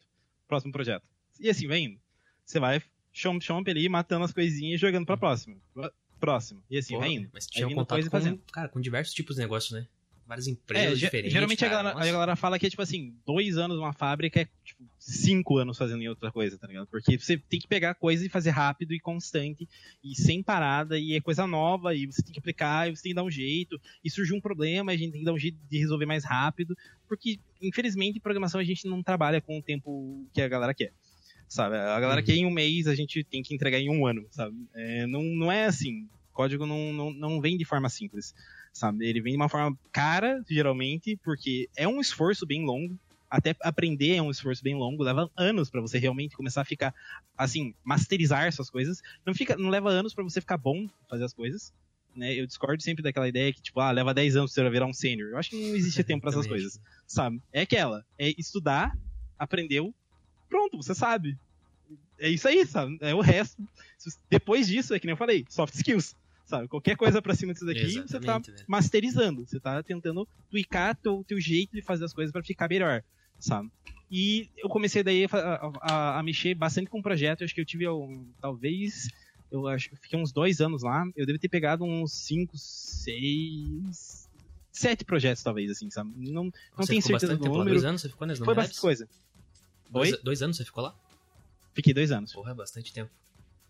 próximo projeto. E assim vai indo. Você vai chomp chomp ali, matando as coisinhas e jogando pra próxima. Pró- Próximo. E assim Porra, vai indo. Mas tinha um contato coisa com, fazendo. cara, com diversos tipos de negócios, né? Várias É, empresas ge- diferentes. geralmente a cara. galera, Nossa. a galera fala que é tipo assim, dois anos numa fábrica é tipo cinco anos fazendo em outra coisa, tá ligado? Porque você tem que pegar coisa e fazer rápido e constante e sem parada e é coisa nova e você tem que aplicar e você tem que dar um jeito e surgiu um problema a gente tem que dar um jeito de resolver mais rápido porque infelizmente em programação a gente não trabalha com o tempo que a galera quer. Sabe? A galera Uhum. quer em um mês, a gente tem que entregar em um ano, sabe? É, não, não é assim. Código não, não, não vem de forma simples sabe? Ele vem de uma forma cara, geralmente, porque é um esforço bem longo. Até aprender é um esforço bem longo, leva anos pra você realmente começar a ficar, assim, masterizar suas coisas. Não fica, não leva anos pra você ficar bom fazer as coisas, né? Eu discordo sempre daquela ideia que, tipo, ah, leva 10 anos pra você virar um sênior. Eu acho que não existe tempo pra essas coisas, sabe? É aquela, é estudar, aprendeu, pronto, você sabe. É isso aí, sabe? É o resto. Depois disso, é que nem eu falei, soft skills. Sabe? Qualquer coisa pra cima disso daqui, você tá Exatamente, velho. masterizando. Você tá tentando tweakar teu, teu jeito de fazer as coisas pra ficar melhor, sabe? E eu comecei daí a, a- a mexer bastante com o projeto. Eu acho que eu tive, um, talvez, eu acho que eu fiquei uns dois anos lá. Eu devo ter pegado uns cinco, seis, sete projetos, talvez, assim, sabe? Não, não tenho certeza do número. Dois anos você ficou nas Foi bastante coisa. Dois, Oi? dois anos você ficou lá? Fiquei dois anos. Porra, é bastante tempo.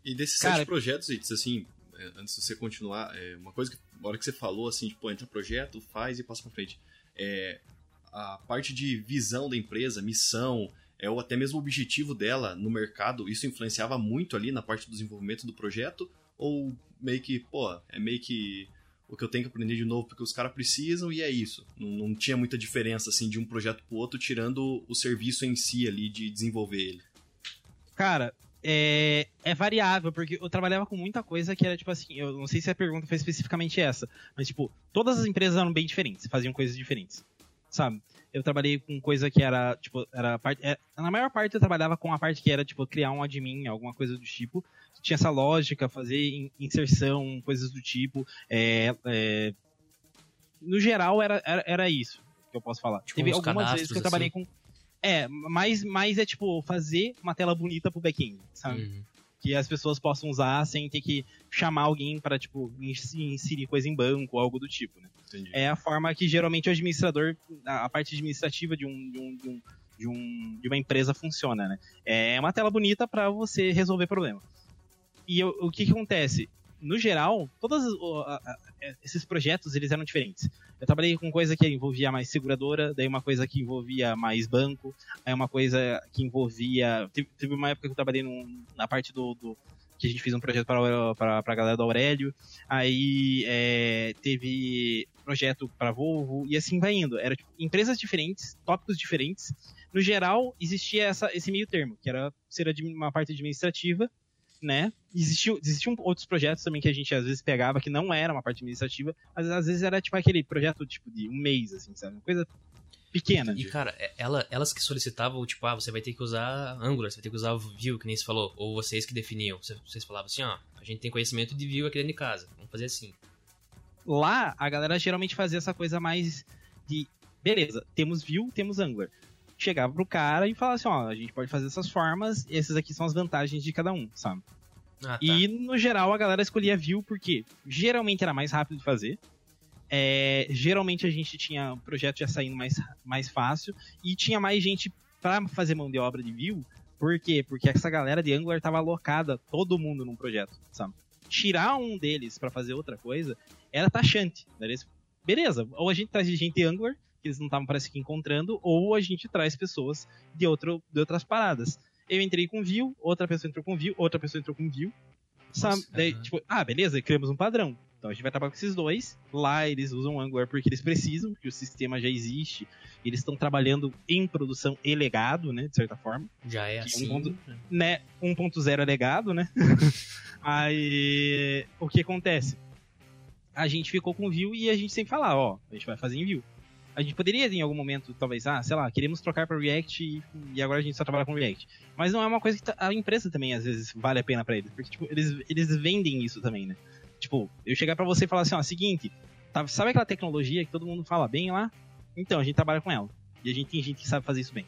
E desses Cara- sete projetos, Itz, assim, é, antes de você continuar, é, uma coisa que, na hora que você falou, assim, tipo, entra projeto, faz e passa pra frente. É, a parte de visão da empresa, missão, é, ou até mesmo o objetivo dela no mercado, isso influenciava muito ali na parte do desenvolvimento do projeto? Ou meio que, pô, é meio que o que eu tenho que aprender de novo porque os caras precisam e é isso? Não, não tinha muita diferença, assim, de um projeto pro outro, tirando o serviço em si ali de desenvolver ele. Cara, é, é variável, porque eu trabalhava com muita coisa que era tipo assim, eu não sei se a pergunta foi especificamente essa, mas tipo, todas as empresas eram bem diferentes, faziam coisas diferentes, sabe? Eu trabalhei com coisa que era, tipo, era parte, é, na maior parte eu trabalhava com a parte que era, tipo, criar um admin, alguma coisa do tipo, tinha essa lógica, fazer in- inserção, coisas do tipo, é, é, no geral era, era, era isso que eu posso falar. Tipo, Teve algumas vezes que eu trabalhei assim? com é, mas, mas é tipo fazer uma tela bonita pro back-end, sabe? Uhum. Que as pessoas possam usar sem ter que chamar alguém para tipo ins- inserir coisa em banco ou algo do tipo, né? Entendi. É a forma que geralmente o administrador, a a parte administrativa de um, de um, de um, de um- de uma empresa funciona, né? É uma tela bonita para você resolver problema. E eu- o que, que acontece? No geral, todos esses projetos eles eram diferentes. Eu trabalhei com coisa que envolvia mais seguradora, daí uma coisa que envolvia mais banco, aí uma coisa que envolvia. Teve, uma época que eu trabalhei num- na parte do, do- que a gente fez um projeto para, a galera do Aurélio, aí é, teve projeto para Volvo, e assim vai indo. Era tipo, empresas diferentes, tópicos diferentes. No geral, existia essa, esse meio termo, que era ser uma parte administrativa, né? Existiu, existiam outros projetos também que a gente às vezes pegava que não era uma parte administrativa, mas às vezes era tipo aquele projeto tipo de um mês, assim, sabe? Uma coisa pequena. E, cara, é- ela, elas que solicitavam, tipo, ah, você vai ter que usar Angular, você vai ter que usar Vue, que nem você falou. Ou vocês que definiam. Vocês- Vocês falavam assim, ó, a gente tem conhecimento de Vue aqui dentro de casa. Vamos fazer assim. Lá, a galera geralmente fazia essa coisa mais de, beleza, temos Vue, temos Angular. Chegava pro cara e falava assim, ó, a gente pode fazer essas formas, e essas aqui são as vantagens de cada um, sabe? Ah, tá. E, no geral, a galera escolhia Vue porque geralmente era mais rápido de fazer. É, geralmente a gente tinha o projeto já saindo mais, mais fácil. E tinha mais gente pra fazer mão de obra de Vue. Por quê? Porque essa galera de Angular tava alocada, todo mundo num projeto, sabe? Tirar um deles pra fazer outra coisa era taxante. Eles- Beleza, ou a gente traz gente de Angular, que eles não estavam parece que encontrando, ou a gente traz pessoas de, outro, de outras paradas. Eu entrei com Vue, outra pessoa entrou com Vue, outra pessoa entrou com. Sabe? Nossa, Daí, aham. tipo, ah, beleza, criamos um padrão. Então a gente vai trabalhar com esses dois. Lá eles usam o Angular porque eles precisam, porque o sistema já existe. Eles estão trabalhando em produção e legado, né? De certa forma. Já é Que um assim. ponto- Né? 1.0 é legado, né? Aí o que acontece? A gente ficou com Vue e a gente sempre fala, ó, a gente vai fazer em Vue. A gente poderia em algum momento, talvez, ah, sei lá, queremos trocar para React e, e agora a gente só trabalha com React. Mas não é uma coisa que tá- a empresa também às vezes vale a pena para eles, porque tipo, eles, eles vendem isso também, né? Tipo, eu chegar para você e falar assim, ó, seguinte, tá- sabe aquela tecnologia que todo mundo fala bem lá? Então, a gente trabalha com ela. E a gente tem gente que sabe fazer isso bem.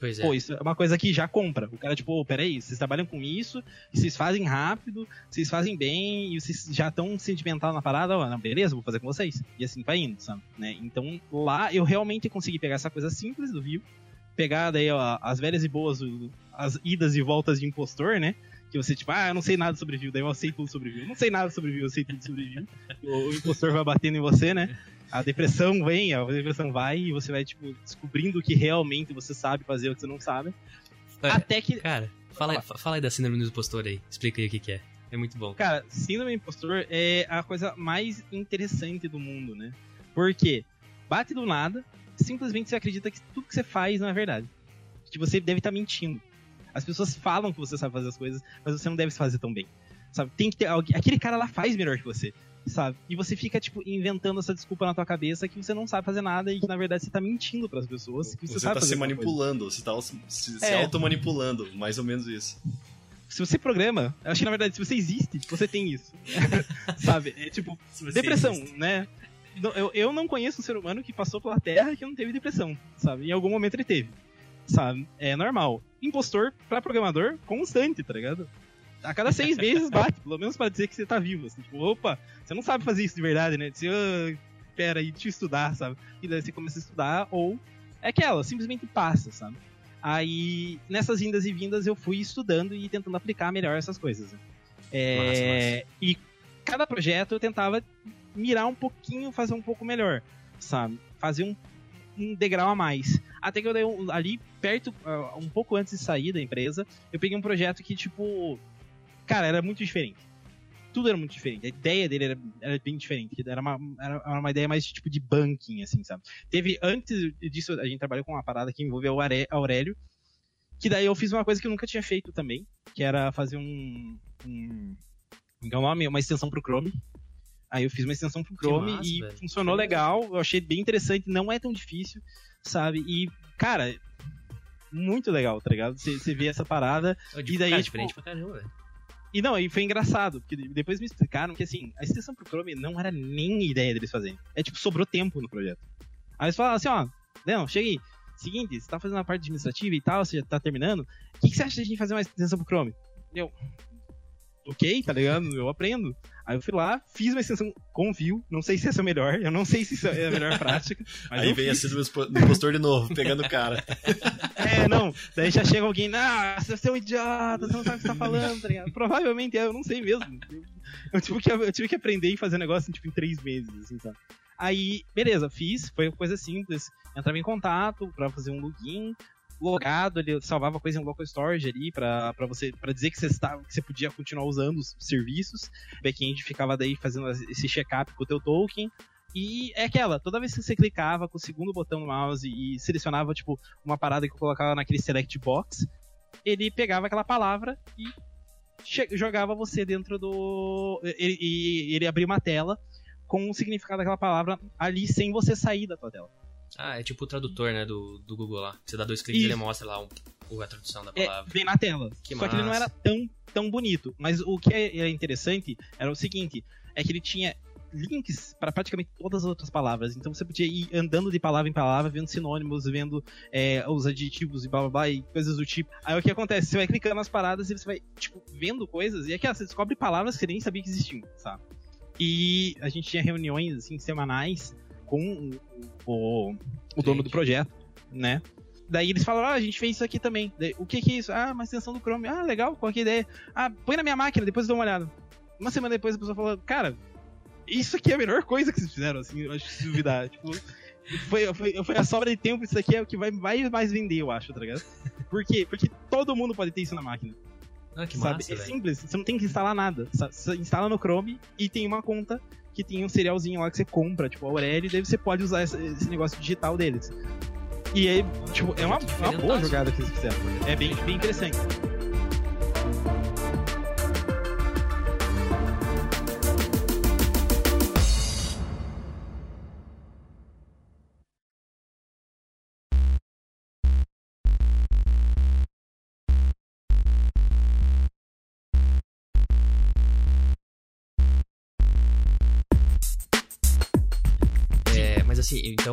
Pois é. Pô, isso é uma coisa que já compra. O cara, tipo, ô, peraí, vocês trabalham com isso, vocês fazem rápido, vocês fazem bem, e vocês já estão sentimental na parada, ó, beleza, vou fazer com vocês. E assim vai indo, sabe? Né? Então, lá eu realmente consegui pegar essa coisa simples do Vue, pegar daí, ó, as velhas e boas, as idas e voltas de impostor, né? Que você, tipo, ah, eu não sei nada sobre Vue, daí eu sei tudo sobre. Eu não sei nada sobre Vue, eu sei tudo sobre Vue. O, o impostor vai batendo em você, né? A depressão vem, a depressão vai, e você vai, tipo, descobrindo o que realmente você sabe fazer, o que você não sabe. É, Até que, Cara, fala, aí- fala aí da síndrome do impostor aí. Explica aí o que, que é. É muito bom. cara, síndrome do impostor é a coisa mais interessante do mundo, né? Porque bate do nada, simplesmente você acredita que tudo que você faz não é verdade. Que você deve estar mentindo. As pessoas falam que você sabe fazer as coisas, mas você não deve fazer tão bem. Sabe? Tem que ter alguém. Aquele cara lá faz melhor que você. Sabe? E você fica, tipo, inventando essa desculpa na tua cabeça que você não sabe fazer nada e que, na verdade, você tá mentindo pras pessoas. Que você, Você sabe tá fazer se alguma coisa. manipulando, você tá se, se É. auto-manipulando, mais ou menos isso. Se você programa, eu acho que na verdade, se você existe, você tem isso. Sabe? É tipo, depressão, né? Não, Eu, eu não conheço um ser humano que passou pela Terra que não teve depressão, sabe? Em algum momento ele teve, sabe? É normal. Impostor pra programador, constante, tá ligado? A cada seis meses bate, pelo menos pra dizer que você tá vivo, assim. Tipo, opa, você não sabe fazer isso de verdade, né? Dizer, ah, pera aí, eu estudar, sabe? E daí você começa a estudar, ou é aquela, simplesmente passa, sabe? Aí, nessas indas e vindas, eu fui estudando e tentando aplicar melhor essas coisas. né? É, E cada projeto eu tentava mirar um pouquinho, fazer um pouco melhor, sabe? Fazer um, um degrau a mais. Até que eu dei um- ali perto, ah, um pouco antes de sair da empresa, eu peguei um projeto que, tipo, cara, era muito diferente. Tudo era muito diferente. A ideia dele era, era bem diferente. Era uma, era uma ideia mais tipo de banking, assim, sabe? Teve, antes disso, a gente trabalhou com uma parada que envolveu o Are- Aurélio, que daí eu fiz uma coisa que eu nunca tinha feito também, que era fazer um. um é o nome? Uma extensão pro Chrome. Aí eu fiz uma extensão pro Chrome massa, e velho. funcionou legal. Eu achei bem interessante, não é tão difícil, sabe? E, cara, muito legal, tá ligado? Você vê essa parada. E E daí, cara, tipo, diferente pra caramba, velho. E não, e foi engraçado, porque depois me explicaram que assim, a extensão pro Chrome não era nem ideia deles fazerem. É tipo, sobrou tempo no projeto. Aí eles falaram assim, ó, não, chega aí. Seguinte, você tá fazendo a parte administrativa e tal, você já tá terminando. O que, que você acha de a gente fazer uma extensão pro Chrome? Eu. Ok, tá ligado? Eu aprendo. Aí eu fui lá, fiz uma extensão com Vue. Não sei se essa é a melhor, eu não sei se isso é a melhor prática. Aí vem a fiz. síndrome do impostor de novo, pegando o cara. É, não. Daí já chega alguém, ah, você é um idiota, você não sabe o que você tá falando, tá ligado? Provavelmente é, eu não sei mesmo. Eu, eu tive, que, eu tive que aprender e fazer negócio tipo, em três meses, assim, sabe? Aí, beleza, fiz, foi coisa simples. Entrava em contato pra fazer um login, logado, ele salvava coisa em local storage ali pra você para dizer que você, estava, que você podia continuar usando os serviços. O back-end ficava daí fazendo esse check-up com o teu token. E é aquela, toda vez que você clicava com o segundo botão no mouse e selecionava, tipo, uma parada que eu colocava naquele select box, ele pegava aquela palavra e jogava você dentro do. Ele, ele abria uma tela com o significado daquela palavra ali sem você sair da tua tela. Ah, é tipo o tradutor, né, do, do Google lá. Você dá dois cliques e ele mostra lá um, a tradução da É, palavra. vem na tela. Que Só que ele não massa. era tão, tão bonito. Mas o que é- era interessante era o seguinte: é que ele tinha links para praticamente todas as outras palavras. Então você podia ir andando de palavra em palavra, vendo sinônimos, vendo é, os adjetivos e blá blá blá e coisas do tipo. Aí o que acontece? Você vai clicando nas paradas e você vai, tipo, vendo coisas, e aqui ó, você descobre palavras que você nem sabia que existiam, sabe? E a gente tinha reuniões assim, semanais com o, o, o dono do projeto, né? Daí eles falaram, ah, a gente fez isso aqui também. Daí, o que que é isso? Ah, uma extensão do Chrome. Ah, legal, qual que é a ideia? Ah, põe na minha máquina, depois eu dou uma olhada. Uma semana depois a pessoa falou, cara, isso aqui é a melhor coisa que vocês fizeram, assim, eu acho que se duvidar. tipo, foi, foi, foi a sobra de tempo, isso aqui é o que vai, vai mais vender, eu acho, tá ligado? Por quê? Porque todo mundo pode ter isso na máquina. Ah, que sabe? massa, é velho. simples, você não tem que instalar nada. Você instala no Chrome e tem uma conta que tem um cerealzinho lá que você compra, tipo a Aurélio, e daí você pode usar esse, esse negócio digital deles. E aí, tipo, é uma, uma boa jogada que eles fizeram. É bem, bem interessante.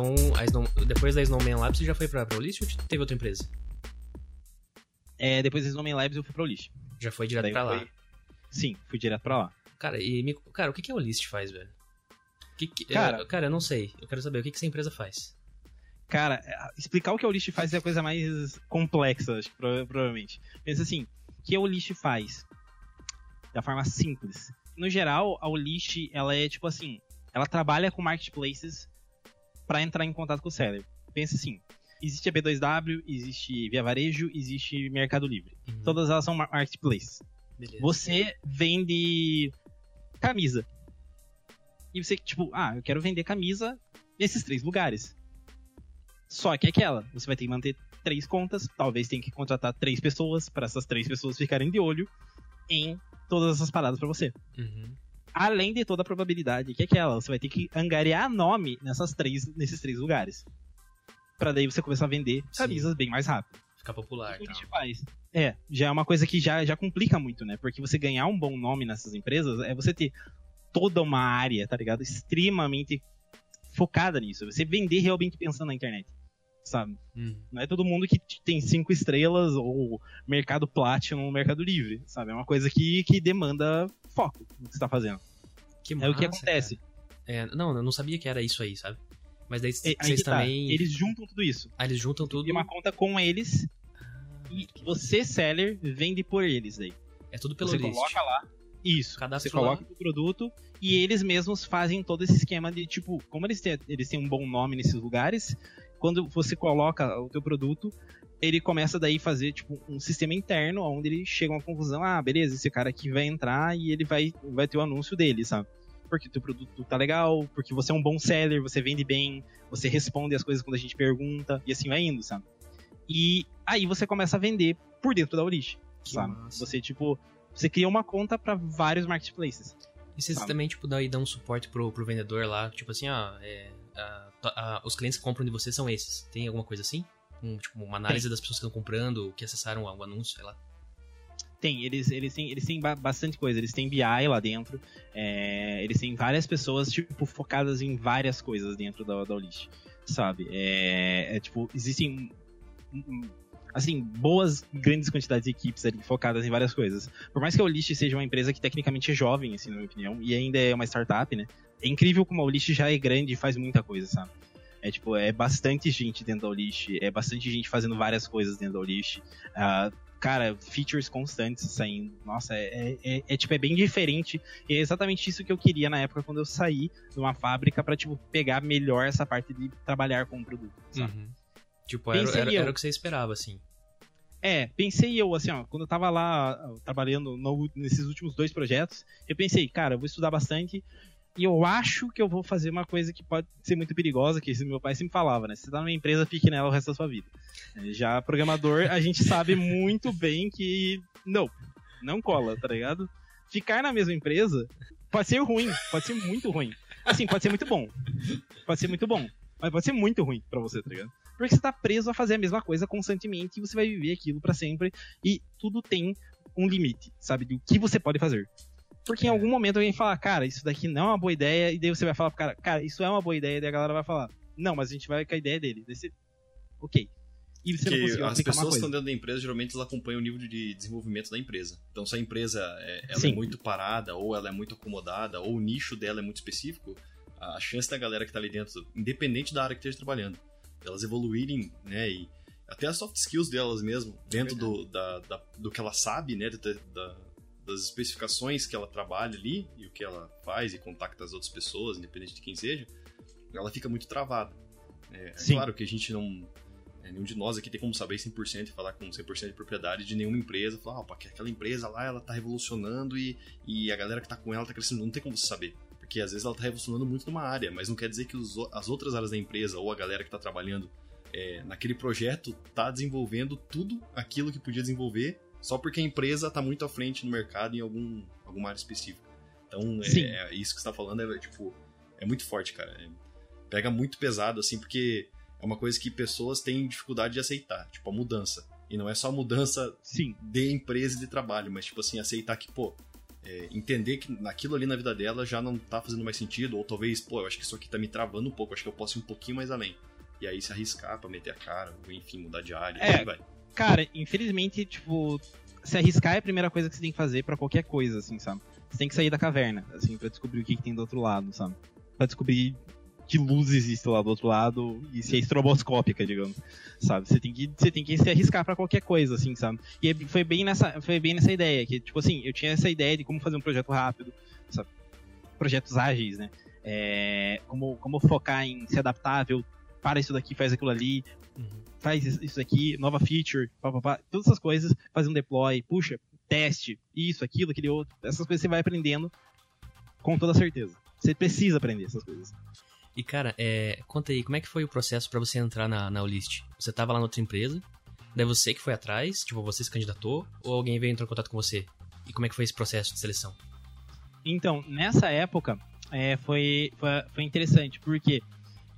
Então, Snow- depois da Snowman Labs, você já foi pra, pra Olist ou teve outra empresa? É, depois do Snowman Labs eu fui pro List. Já foi direto Daí pra lá. foi- Sim, fui direto pra lá. Cara, e me- cara, o que, que a Olist faz, velho? Que que- Cara- eu- cara, eu não sei. Eu quero saber o que, que essa empresa faz. Cara, é, explicar o que a Olist faz é a coisa mais complexa, acho provavelmente. Pensa assim, o que a Olist faz? Da forma simples. No geral, a Olist, ela é tipo assim, ela trabalha com marketplaces para entrar em contato com o seller. Pensa assim, existe a B2W, existe Via Varejo, existe Mercado Livre. Uhum. Todas elas são mar- marketplaces. Beleza. Você vende camisa. E você, tipo, ah, eu quero vender camisa nesses três lugares. Só que é aquela, você vai ter que manter três contas, talvez tenha que contratar três pessoas para essas três pessoas ficarem de olho em todas essas paradas para você. Uhum. Além de toda a probabilidade que é aquela, você vai ter que angariar nome nessas três, nesses três lugares. Pra daí você começar a vender Sim. camisas bem mais rápido. Ficar popular. O que a gente faz? É, já é uma coisa que já, já complica muito, né? Porque você ganhar um bom nome nessas empresas é você ter toda uma área, tá ligado? Extremamente focada nisso. Você vender realmente pensando na internet, sabe? Uhum. Não é todo mundo que tem cinco estrelas ou mercado platinum Mercado Livre, sabe? É uma coisa que, que demanda foco no que você tá fazendo. Que é o que acontece. É, não, eu não sabia que era isso aí, sabe? Mas daí É, aí vocês tá. também. Eles juntam tudo isso. Ah, eles juntam tudo. Tem uma conta com eles Ah, e você, seller, vende por eles daí. É tudo pelo você list. coloca lá. Isso. Cadastro você coloca lá. o produto e eles mesmos fazem todo esse esquema de tipo, como eles têm, eles têm um bom nome nesses lugares, quando você coloca o teu produto, ele começa daí a fazer tipo um sistema interno onde ele chega a uma conclusão, ah, beleza, esse cara aqui vai entrar e ele vai vai ter o anúncio dele, sabe? Porque o teu produto tá legal, porque você é um bom seller, você vende bem, você responde as coisas quando a gente pergunta e assim vai indo, sabe? E aí você começa a vender por dentro da Orish, Que sabe? massa. Você tipo, você cria uma conta para vários marketplaces. E vocês sabe? também, tipo, daí dão um suporte pro, pro vendedor lá, tipo assim, ó, é, a- a- os clientes que compram de vocês são esses. Tem alguma coisa assim? Um, tipo, uma análise das pessoas que estão comprando, que acessaram o anúncio, sei lá. Tem, eles, eles têm, eles têm ba- bastante coisa. Eles têm BI lá dentro. é, eles têm várias pessoas, tipo, focadas em várias coisas dentro da, da Olist, sabe? É, é, tipo, existem, hum, assim, boas, grandes quantidades de equipes ali focadas em várias coisas. Por mais que a Olist seja uma empresa que tecnicamente é jovem, assim, na minha opinião, e ainda é uma startup, né? É incrível como a Olist já é grande e faz muita coisa, sabe? É tipo, é bastante gente dentro da Olist, é bastante gente fazendo várias coisas dentro da Olist. Ah, cara, features constantes saindo. Nossa, é, é, é- é, tipo, é bem diferente. E é exatamente isso que eu queria na época quando eu saí de uma fábrica pra, tipo, pegar melhor essa parte de trabalhar com o produto. sabe? Uhum. Tipo, era, era, era o que você esperava, assim. É, pensei eu, assim, ó, quando eu tava lá ó, trabalhando no- nesses últimos dois projetos, eu pensei, cara, eu vou estudar bastante e eu acho que eu vou fazer uma coisa que pode ser muito perigosa, que meu pai sempre falava, né? Você tá numa empresa, fique nela o resto da sua vida. Já programador, a gente sabe muito bem que não, não cola, tá ligado? Ficar na mesma empresa pode ser ruim, pode ser muito ruim. Assim, pode ser muito bom. Pode ser muito bom, mas pode ser muito ruim pra você, tá ligado? Porque você tá preso a fazer a mesma coisa constantemente e você vai viver aquilo pra sempre e tudo tem um limite, sabe? Do que você pode fazer. Porque em É. algum momento alguém fala, cara, isso daqui não é uma boa ideia, e daí você vai falar pro cara, cara, isso é uma boa ideia, e daí a galera vai falar, não, mas a gente vai com a ideia dele. Daí você, ok. E você não Porque conseguiu as pessoas que estão dentro da empresa, geralmente elas acompanham o nível de desenvolvimento da empresa. Então, se a empresa é, ela é muito parada, ou ela é muito acomodada, ou o nicho dela é muito específico, a chance da galera que tá ali dentro, independente da área que esteja trabalhando, elas evoluírem, né, e até as soft skills delas mesmo, dentro do, da, da- do que ela sabe, né, da- da- das especificações que ela trabalha ali, e o que ela faz e contacta as outras pessoas, independente de quem seja, ela fica muito travada. É, é claro que a gente não É, nenhum de nós aqui tem como saber 100% e falar com 100% de propriedade de nenhuma empresa. Falar, ah, aquela empresa lá, ela tá revolucionando e, e a galera que tá com ela tá crescendo. Não tem como você saber. Porque às vezes ela tá revolucionando muito numa área, mas não quer dizer que os, as outras áreas da empresa ou a galera que tá trabalhando é, naquele projeto tá desenvolvendo tudo aquilo que podia desenvolver só porque a empresa tá muito à frente no mercado em algum, alguma área específica. Então, é, é, isso que você tá falando é, tipo, é muito forte, cara. É, pega muito pesado, assim, porque é uma coisa que pessoas têm dificuldade de aceitar, tipo, a mudança. E não é só a mudança Sim. de empresa e de trabalho, mas, tipo assim, aceitar que, pô, é, entender que naquilo ali na vida dela já não tá fazendo mais sentido, ou talvez, pô, eu acho que isso aqui tá me travando um pouco, acho que eu posso ir um pouquinho mais além. E aí se arriscar pra meter a cara, ou enfim, mudar de área, é, vai. Cara, infelizmente, tipo, se arriscar é a primeira coisa que você tem que fazer para qualquer coisa, assim, sabe? Você tem que sair da caverna, assim, pra descobrir o que, que tem do outro lado, sabe? Pra descobrir que luz existe lá do outro lado e se é estroboscópica, digamos, sabe? Você tem que, você tem que se arriscar para qualquer coisa, assim, sabe? E é, foi bem nessa, foi bem nessa ideia que, tipo assim, eu tinha essa ideia de como fazer um projeto rápido, sabe? Projetos ágeis, né? É, como, como focar em ser adaptável, para isso daqui, faz aquilo ali, uhum. faz isso aqui, nova feature, pá, pá, pá, todas essas coisas, fazer um deploy, puxa, teste, isso, aquilo, aquele outro, essas coisas você vai aprendendo com toda certeza. Você precisa aprender essas coisas. E, cara, é, conta aí, como é que foi o processo para você entrar na, na Olist? Você tava lá na outra empresa, daí você que foi atrás, tipo, você se candidatou, ou alguém veio entrar em contato com você? E como é que foi esse processo de seleção? Então, nessa época, é, foi, foi, foi, interessante, porque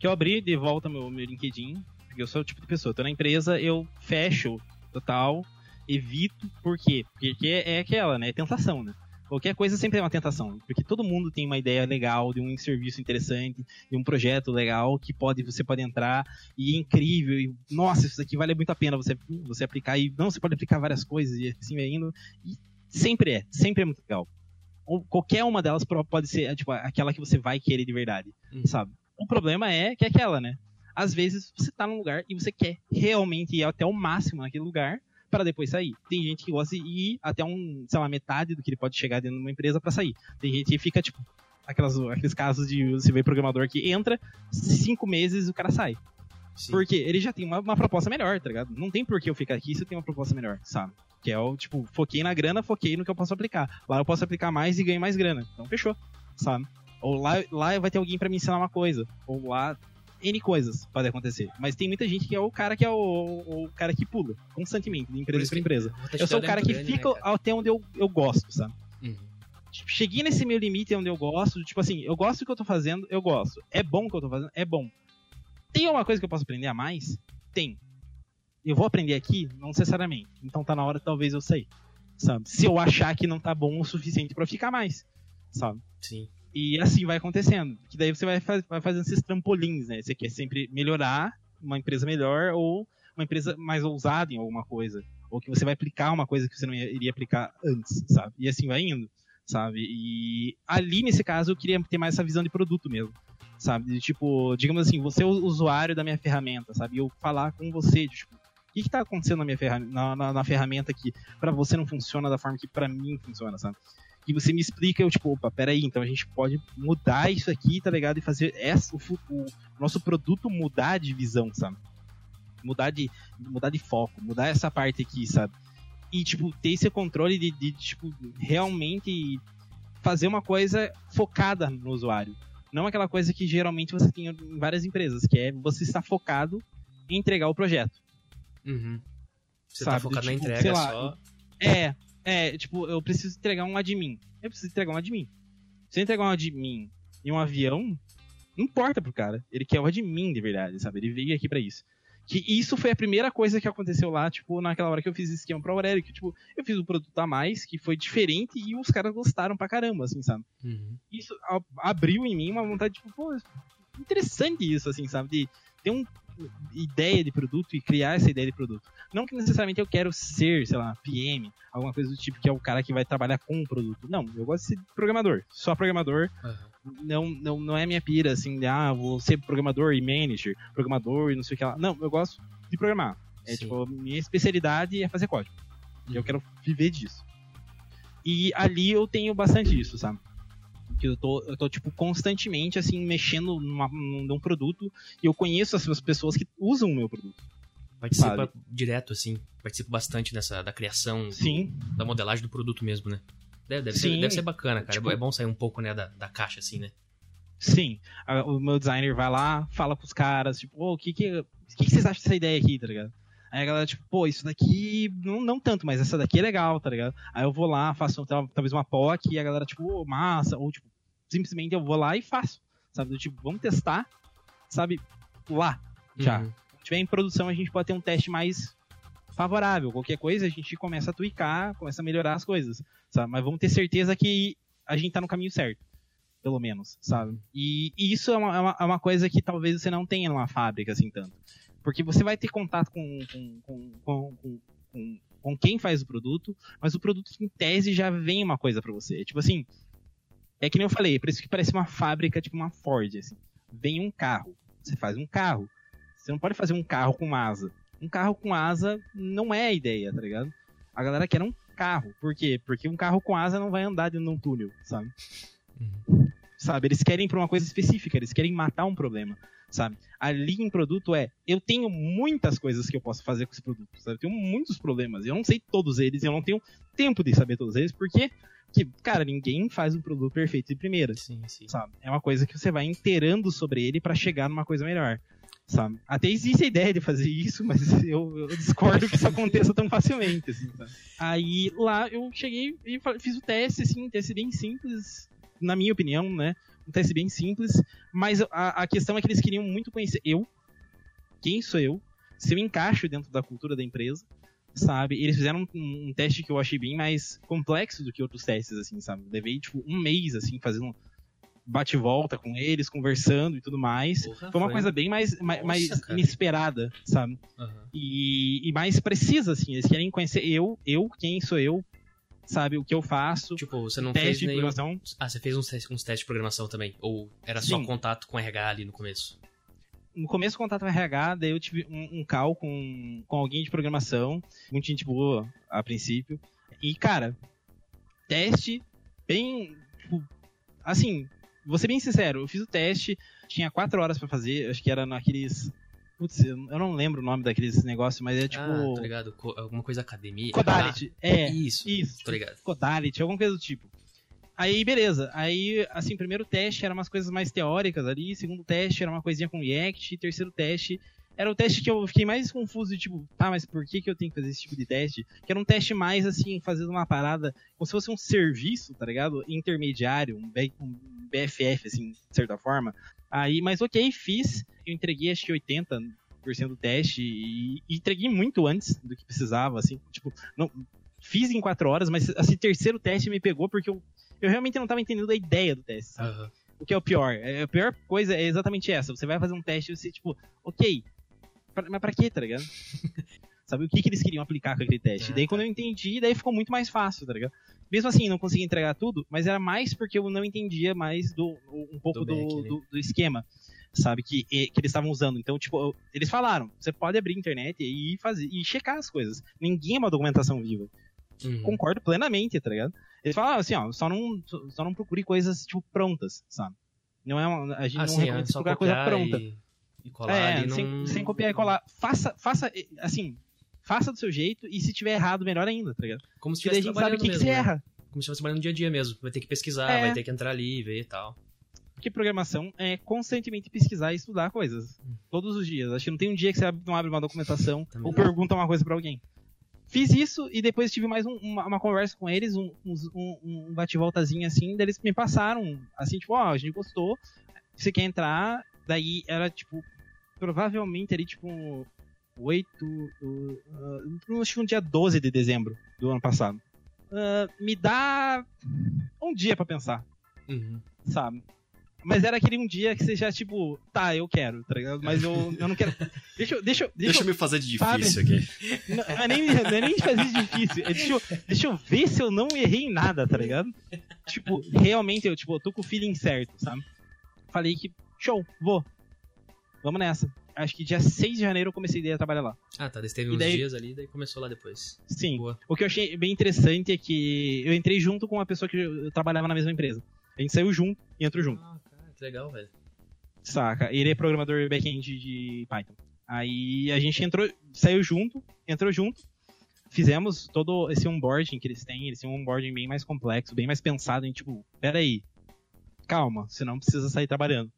que eu abri de volta meu, meu LinkedIn, porque eu sou o tipo de pessoa, tô na empresa, eu fecho total, evito, por quê? Porque é aquela, né, é tentação, né? Qualquer coisa sempre é uma tentação, porque todo mundo tem uma ideia legal de um serviço interessante, de um projeto legal que pode você pode entrar e é incrível e nossa, isso aqui vale muito a pena você você aplicar e não você pode aplicar várias coisas e assim vai indo e sempre é, sempre é muito legal. Ou qualquer uma delas pode ser tipo aquela que você vai querer de verdade, uhum. sabe? O problema é que é aquela, né? Às vezes você tá num lugar e você quer realmente ir até o máximo naquele lugar, para depois sair. Tem gente que gosta de ir até um, sei lá, metade do que ele pode chegar dentro de uma empresa para sair. Tem gente que fica, tipo, aquelas, aqueles casos de você vê programador que entra, cinco meses o cara sai. Sim. Porque ele já tem uma, uma, proposta melhor, tá ligado? Não tem por que eu ficar aqui se eu tenho uma proposta melhor, sabe? Que é o, tipo, foquei na grana, foquei no que eu posso aplicar. Lá eu posso aplicar mais e ganho mais grana. Então fechou, sabe? Ou lá, lá vai ter alguém para me ensinar uma coisa. Ou lá N coisas podem acontecer. Mas tem muita gente que é o cara que é o, o cara que pula constantemente, de empresa para empresa. Eu sou o cara que grande, fica né, cara? até onde eu, eu gosto, sabe? Uhum. Tipo, cheguei nesse meu limite onde eu gosto, tipo assim, eu gosto do que eu tô fazendo, eu gosto. É bom o que eu tô fazendo, é bom. Tem alguma coisa que eu posso aprender a mais? Tem. Eu vou aprender aqui? Não necessariamente. Então tá na hora talvez eu sair, sabe? Se eu achar que não tá bom o suficiente para ficar mais, sabe? Sim. E assim vai acontecendo. Que daí você vai, faz, vai fazendo esses trampolins, né? Você quer sempre melhorar uma empresa melhor ou uma empresa mais ousada em alguma coisa. Ou que você vai aplicar uma coisa que você não iria aplicar antes, sabe? E assim vai indo, sabe? E ali, nesse caso, eu queria ter mais essa visão de produto mesmo, sabe? De, tipo, digamos assim, você é o usuário da minha ferramenta, sabe? E eu falar com você, de, tipo, o que está acontecendo na minha ferramenta, na, na, na ferramenta que para você não funciona da forma que para mim funciona, sabe? E você me explica, eu tipo, opa, peraí, então a gente pode mudar isso aqui, tá ligado? E fazer essa, o, o nosso produto mudar de visão, sabe? Mudar de, mudar de foco, mudar essa parte aqui, sabe? E, tipo, ter esse controle de, de tipo, realmente fazer uma coisa focada no usuário. Não aquela coisa que geralmente você tem em várias empresas, que é você estar focado em entregar o projeto. Uhum. Você tá sabe? tá focado tipo, na entrega lá, só. É, é, tipo, eu preciso entregar um admin. Eu preciso entregar um admin. Se eu entregar um admin e um avião, não importa pro cara. Ele quer o admin de verdade, sabe? Ele veio aqui para isso. Que isso foi a primeira coisa que aconteceu lá, tipo, naquela hora que eu fiz esse esquema pra Aurélio, que, tipo, eu fiz um produto a mais, que foi diferente, e os caras gostaram pra caramba, assim, sabe? Uhum. Isso abriu em mim uma vontade, tipo, pô, interessante isso, assim, sabe? De ter um ideia de produto e criar essa ideia de produto. Não que necessariamente eu quero ser, sei lá, PM, alguma coisa do tipo que é o cara que vai trabalhar com o produto. Não, eu gosto de ser programador, só programador. Uhum. Não, não, não é minha pira, assim, de, ah, vou ser programador e manager, programador e não sei o que lá. Não, eu gosto de programar. É Sim. tipo, minha especialidade é fazer código. Uhum. Eu quero viver disso. E ali eu tenho bastante isso, sabe? Que eu tô, eu tô tipo, constantemente, assim, mexendo numa, num produto e eu conheço as pessoas que usam o meu produto. Participa Sabe? direto, assim. Participa bastante dessa, da criação, Sim, da modelagem do produto mesmo, né? Deve, deve, ser, Sim. deve ser bacana, cara. Tipo- é bom sair um pouco, né, da, da caixa, assim, né? sim. O meu designer vai lá, fala com os caras, tipo, o que que, o que que vocês acham dessa ideia aqui, tá ligado? Aí a galera, tipo, pô, isso daqui, não, não tanto, mas essa daqui é legal, tá ligado? Aí eu vou lá, faço tal- talvez uma POC e a galera, tipo, ô, massa, ou tipo, simplesmente eu vou lá e faço, sabe? Do tipo, vamos testar, sabe? Lá, já. Uhum. Se tiver em produção, a gente pode ter um teste mais favorável. Qualquer coisa, a gente começa a tweakar, começa a melhorar as coisas, sabe? Mas vamos ter certeza que a gente tá no caminho certo, pelo menos, sabe? E, e isso é uma, é uma- é uma coisa que talvez você não tenha numa fábrica, assim, tanto. Porque você vai ter contato com, com, com, com, com, quem faz o produto, mas o produto, em tese, já vem uma coisa pra você. Tipo assim, é que nem eu falei, por isso que parece uma fábrica, tipo uma Ford, assim. Vem um carro, você faz um carro. Você não pode fazer um carro com asa. Um carro com asa não é a ideia, tá ligado? A galera quer um carro. Por quê? Porque um carro com asa não vai andar dentro de um túnel, sabe? Sabe? Eles querem pra uma coisa específica, eles querem matar um problema, sabe? Ali em produto é, eu tenho muitas coisas que eu posso fazer com esse produto, sabe? Eu tenho muitos problemas, eu não sei todos eles, eu não tenho tempo de saber todos eles, porque, que, cara, ninguém faz um produto perfeito de primeira Sim, sim. sabe? É uma coisa que você vai inteirando sobre ele pra chegar numa coisa melhor, sabe? Até existe a ideia de fazer isso, mas eu, eu discordo que isso aconteça tão facilmente, assim? Aí lá eu cheguei e fiz o teste, assim, um teste bem simples, na minha opinião, né? Um teste bem simples, mas a, a questão é que eles queriam muito conhecer eu, quem sou eu, se eu encaixo dentro da cultura da empresa, sabe? Eles fizeram um, um teste que eu achei bem mais complexo do que outros testes, assim, sabe? Levei, tipo, um mês, assim, fazendo bate e volta com eles, conversando e tudo mais. Porra, Foi uma coisa bem mais, mais, Nossa, mais cara. inesperada, sabe? Aham. E, e mais precisa, assim. Eles querem conhecer eu, eu, quem sou eu, sabe? O que eu faço, Tipo, você não fez de nenhum... programação. Ah, você fez uns testes, uns testes de programação também? Ou era só Sim. contato com RH ali no começo? No começo, contato com RH, daí eu tive um, um call com, com alguém de programação, muito gente boa a princípio. E, cara, teste bem. tipo, assim, vou ser bem sincero, eu fiz o teste, tinha quatro horas pra fazer, acho que era naqueles. Putz, eu não lembro o nome daqueles negócios, mas é tipo. ah, tô ligado. Co- alguma coisa academia. Codality. Ah, É, isso, isso. tô ligado. Codality, alguma coisa do tipo. Aí, beleza. Aí, assim, primeiro teste era umas coisas mais teóricas ali, segundo teste era uma coisinha com React, terceiro teste era o teste que eu fiquei mais confuso tipo, tá, mas por que, que eu tenho que fazer esse tipo de teste? Que era um teste mais, assim, fazendo uma parada como se fosse um serviço, tá ligado? Intermediário, um BFF, assim, de certa forma. Aí, mas ok, fiz. Eu entreguei acho que 80% do teste e, e entreguei muito antes do que precisava, assim. Tipo, não, fiz em 4 horas, mas esse terceiro teste me pegou porque eu, eu realmente não tava entendendo a ideia do teste? Aham. O que é o pior? É, a pior coisa é exatamente essa. Você vai fazer um teste e você, tipo, ok, pra- mas pra quê, tá ligado? Sabe o que, que eles queriam aplicar com aquele teste? Ah, daí tá. quando eu entendi, daí ficou muito mais fácil, tá ligado? Mesmo assim, não consegui entregar tudo, mas era mais porque eu não entendia mais do, um pouco Do do, né? do, do esquema, sabe? Que, que eles estavam usando. Então, tipo, eles falaram, você pode abrir a internet e fazer e checar as coisas. Ninguém é uma documentação viva Uhum. concordo plenamente, tá ligado? Eles falaram assim, ó, só não, só não procure coisas, tipo, prontas, sabe? Não é uma, a gente Ah, não sim, é recomenda só procurar coisa pronta. e, e colar É, sem, sem copiar e colar. Faça, faça, assim, faça do seu jeito e se tiver errado, melhor ainda, tá ligado? Como se Porque daí a gente sabe o que, que você né? erra. Como se estivesse trabalhando no dia a dia mesmo. Vai ter que pesquisar, É. vai ter que entrar ali, ver e tal. Porque programação é constantemente pesquisar e estudar coisas. Todos os dias. Acho que não tem um dia que você não abre uma documentação Também. ou pergunta uma coisa pra alguém. Fiz isso e depois tive mais um- uma, uma conversa com eles, um, um, um bate-voltazinho assim, daí eles me passaram, assim, tipo, ó, a gente gostou, você quer entrar, daí era, tipo, provavelmente ali, tipo, 8, uh, acho que no dia 12 de dezembro do ano passado. Ah, me dá um dia pra pensar Uhum. sabe? Mas era aquele um dia que você já, tipo, tá, eu quero, tá ligado? Mas eu, eu não quero. Deixa eu. Deixa, deixa, Deixa eu me fazer de difícil aqui. eu- não, é nem, não é nem fazer de difícil. É deixa, eu, deixa eu ver se eu não errei em nada, tá ligado? Tipo, realmente, eu, tipo, eu tô com o feeling certo, sabe? Falei que, show, vou. Vamos nessa. Acho que dia 6 de janeiro eu comecei a trabalhar lá. Ah, tá. Daí teve uns daí- dias ali, daí começou lá depois. Sim. Boa. O que eu achei bem interessante é que eu entrei junto com uma pessoa que eu trabalhava na mesma empresa. A gente saiu junto e entrou junto. Ah, cara, que legal, velho. Saca? Ele é programador back-end de Python. Aí a gente entrou, saiu junto, entrou junto, fizemos todo esse onboarding que eles têm, eles têm um onboarding bem mais complexo, bem mais pensado em tipo, peraí, calma, você não precisa sair trabalhando,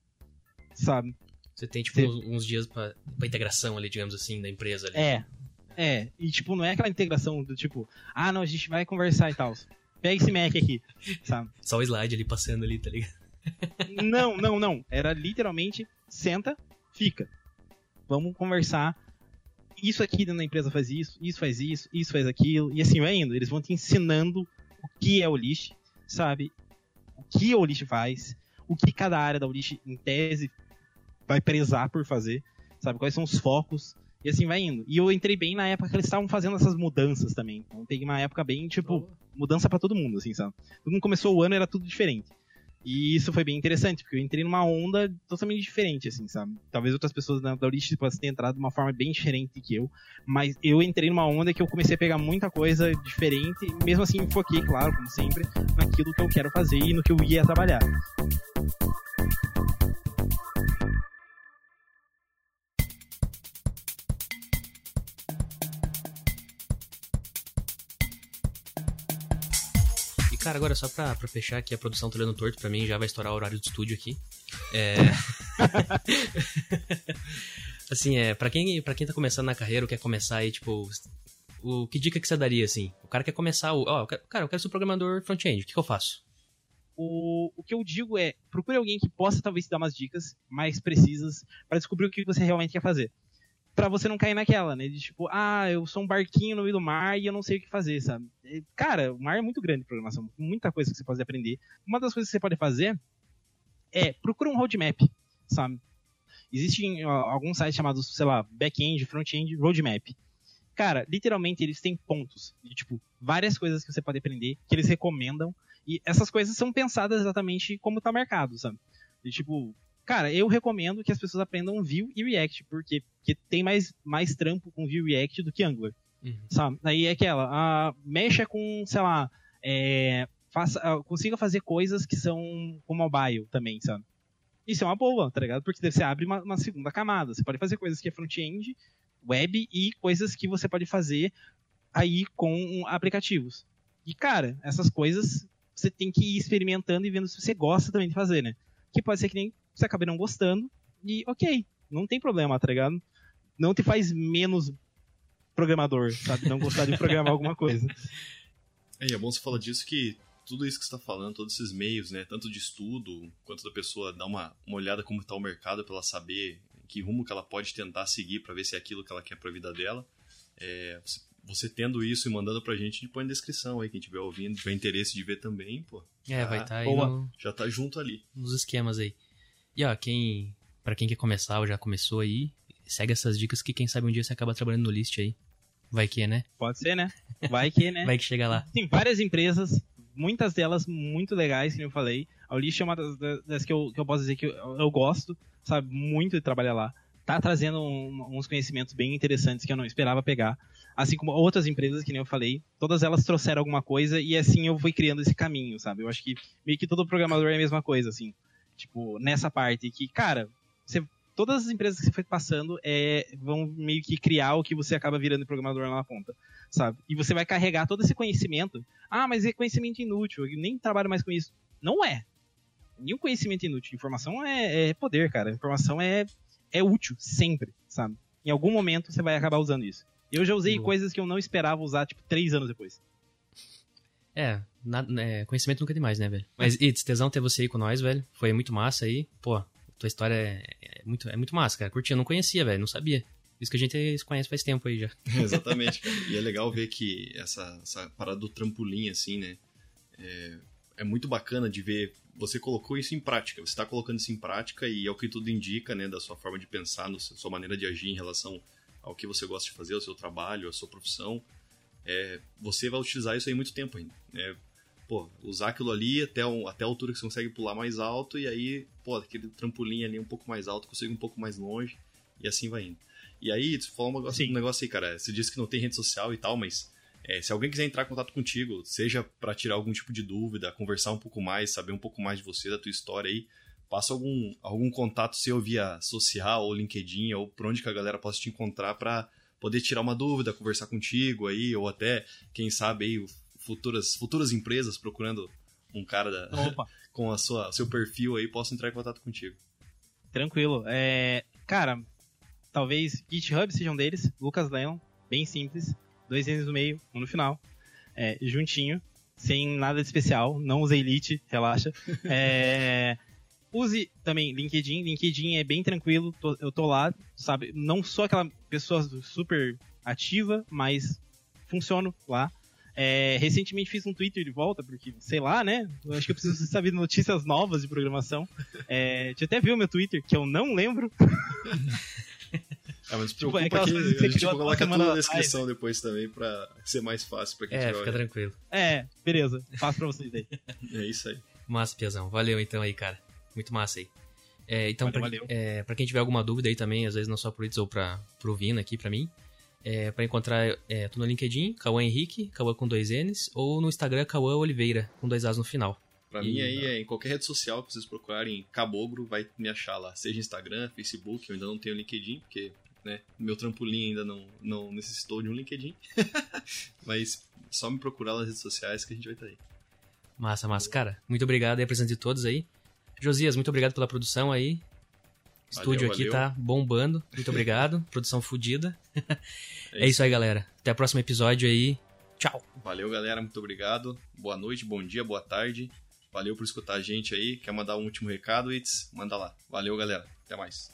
sabe? Você tem, tipo, uns, uns dias pra, pra integração ali, digamos assim, da empresa ali. É, é, e tipo, não é aquela integração do tipo, ah, não, a gente vai conversar e tal. Pega esse Mac aqui, sabe? Só o slide ali passando ali, tá ligado? Não, não, não. Era literalmente, senta, fica. Vamos conversar. Isso aqui dentro da empresa faz isso, isso faz isso, isso faz aquilo, e assim vai indo. Eles vão te ensinando o que é o lixo, sabe? O que o lixo faz, o que cada área da lixo, em tese, vai prezar por fazer, sabe? Quais são os focos, e assim vai indo. E eu entrei bem na época que eles estavam fazendo essas mudanças também. Então tem uma época bem, tipo, mudança para todo mundo, assim, sabe? Todo mundo começou o ano era tudo diferente. E isso foi bem interessante, porque eu entrei numa onda totalmente diferente, assim, sabe? Talvez outras pessoas da Aurich possam ter entrado de uma forma bem diferente que eu, mas eu entrei numa onda que eu comecei a pegar muita coisa diferente, e mesmo assim foquei, claro, como sempre, naquilo que eu quero fazer e no que eu ia trabalhar. Cara, agora só pra, pra fechar aqui, a produção tá olhando torto pra mim, já vai estourar o horário do estúdio aqui. É... assim, é, pra quem, pra quem tá começando na carreira ou quer começar aí, tipo, o, que dica que você daria, assim? O cara quer começar, o, ó, cara, eu quero ser programador front-end, o que, que eu faço? O, o que eu digo é, procure alguém que possa talvez te dar umas dicas mais precisas para descobrir o que você realmente quer fazer. Pra você não cair naquela, né? De tipo, ah, eu sou um barquinho no meio do mar e eu não sei o que fazer, sabe? Cara, o mar é muito grande de programação, muita coisa que você pode aprender. Uma das coisas que você pode fazer é procura um roadmap, sabe? Existem alguns sites chamados, sei lá, back-end, front-end, roadmap. Cara, literalmente eles têm pontos de tipo várias coisas que você pode aprender, que eles recomendam, e essas coisas são pensadas exatamente como tá o mercado, sabe? De tipo, cara, eu recomendo que as pessoas aprendam Vue e React, porque, porque tem mais, mais trampo com Vue e React do que Angular, Uhum. sabe? Aí é aquela, ah, mexa com, sei lá, é, faça, ah, consiga fazer coisas que são com mobile também, sabe? Isso é uma boa, tá ligado? Porque você abre uma, uma segunda camada. Você pode fazer coisas que é front-end, web e coisas que você pode fazer aí com aplicativos. E, cara, essas coisas você tem que ir experimentando e vendo se você gosta também de fazer, né? Que pode ser que nem você acabe não gostando e ok, não tem problema, tá ligado? Não te faz menos programador, sabe? Não gostar de programar alguma coisa. É, e é bom você falar disso que tudo isso que você está falando, todos esses meios, né, tanto de estudo, quanto da pessoa dar uma, uma olhada como está o mercado para ela saber que rumo que ela pode tentar seguir para ver se é aquilo que ela quer para a vida dela. É, você, você tendo isso e mandando pra gente, a gente põe na descrição aí, quem estiver ouvindo, tiver interesse de ver também, pô. É, já- vai estar aí boa. no- Já tá junto ali. nos esquemas aí. E ó, quem. Pra quem quer começar ou já começou aí, segue essas dicas que quem sabe um dia você acaba trabalhando no list aí. Vai que, né? Pode ser, né? Vai que, né? Vai que chega lá. Tem várias empresas, muitas delas muito legais, como eu falei. A Olist é uma das, das que, eu, que eu posso dizer que eu, eu gosto, sabe, muito de trabalhar lá. Tá trazendo um- uns conhecimentos bem interessantes que eu não esperava pegar. Assim como outras empresas, que nem eu falei, todas elas trouxeram alguma coisa e assim eu fui criando esse caminho, sabe? Eu acho que meio que todo programador é a mesma coisa, assim. Tipo, nessa parte que, cara, você, todas as empresas que você foi passando é, vão meio que criar o que você acaba virando programador lá na ponta, sabe? E você vai carregar todo esse conhecimento. Ah, mas é conhecimento inútil, eu nem trabalho mais com isso. Não é. Nenhum conhecimento inútil. Informação é, é poder, cara. Informação é, é útil, sempre, sabe? Em algum momento você vai acabar usando isso. Eu já usei Boa. coisas que eu não esperava usar, tipo, três anos depois. É, na- é, conhecimento nunca é demais, né, velho? Mas, Itz, tesão ter você aí com nós, velho. Foi muito massa aí. Pô, tua história é, é muito, é muito massa, cara. Curti, eu não conhecia, velho, não sabia. Isso que a gente se conhece faz tempo aí já. Exatamente. e é legal ver que essa, essa parada do trampolim, assim, né? É, é muito bacana de ver. Você colocou isso em prática, você está colocando isso em prática e é o que tudo indica, né? Da sua forma de pensar, da sua maneira de agir em relação ao que você gosta de fazer, ao seu trabalho, à sua profissão. É, você vai utilizar isso aí muito tempo ainda, né? Pô, usar aquilo ali até, um, até a altura que você consegue pular mais alto e aí, pô, aquele trampolim ali um pouco mais alto, consigo um pouco mais longe e assim vai indo. E aí, tu falou um negócio, um negócio aí, cara. Você disse que não tem rede social e tal, mas é, se alguém quiser entrar em contato contigo, seja para tirar algum tipo de dúvida, conversar um pouco mais, saber um pouco mais de você, da tua história aí, passa algum, algum contato seu via social ou LinkedIn ou por onde que a galera possa te encontrar para poder tirar uma dúvida, conversar contigo aí, ou até, quem sabe aí, futuras, futuras empresas procurando um cara da, com a sua seu perfil aí possam entrar em contato contigo. Tranquilo. É, cara, talvez GitHub seja um deles, Lucas Leon, bem simples, dois N's no meio, um no final, é, juntinho, sem nada de especial, não usei Elite, relaxa. É, use também LinkedIn, LinkedIn é bem tranquilo, tô, eu tô lá, sabe, não sou aquela pessoa super ativa, mas funciono lá. É, recentemente fiz um Twitter de volta, porque, sei lá, né? Eu acho que eu preciso saber notícias novas de programação. É, deixa eu até ver o meu Twitter, que eu não lembro. Ah, mas se tipo, preocupa tipo, é que, a gente coloca tudo na descrição depois também pra ser mais fácil pra quem É, fica tranquilo. É, beleza. Faço pra vocês aí. é isso aí. Massa, Piazão. Valeu então aí, cara. Muito massa aí. É, então, valeu, pra, É, pra quem tiver alguma dúvida aí também, às vezes não só pro Itz ou pra, pro Vina aqui, pra mim, é, pra encontrar, é, tô no LinkedIn, Cauã Henrique, Cauã com dois N's, ou no Instagram, Cauã Oliveira, com dois A's no final. Pra e, mim aí, é, em qualquer rede social que vocês procurarem Cabogro, vai me achar lá. Seja Instagram, Facebook, eu ainda não tenho LinkedIn, porque né? Meu trampolim ainda não, não necessitou de um LinkedIn. Mas só me procurar nas redes sociais que a gente vai estar aí. Massa, massa. Cara, muito obrigado aí, presente de todos aí. Josias, muito obrigado pela produção aí. O estúdio valeu, aqui valeu. tá bombando. Muito obrigado. produção fodida. É, é isso aí, galera. Até o próximo episódio aí. Tchau. Valeu, galera. Muito obrigado. Boa noite, bom dia, boa tarde. Valeu por escutar a gente aí. Quer mandar um último recado, Itz? Manda lá. Valeu, galera. Até mais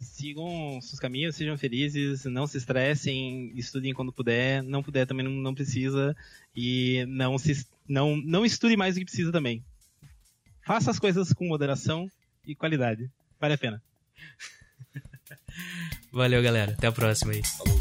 sigam seus caminhos, sejam felizes, não se estressem, estudem quando puder, não puder também não, não precisa e não se não não estude mais do que precisa também. Faça as coisas com moderação e qualidade. Vale a pena. Valeu, galera. Até a próxima aí. Falou.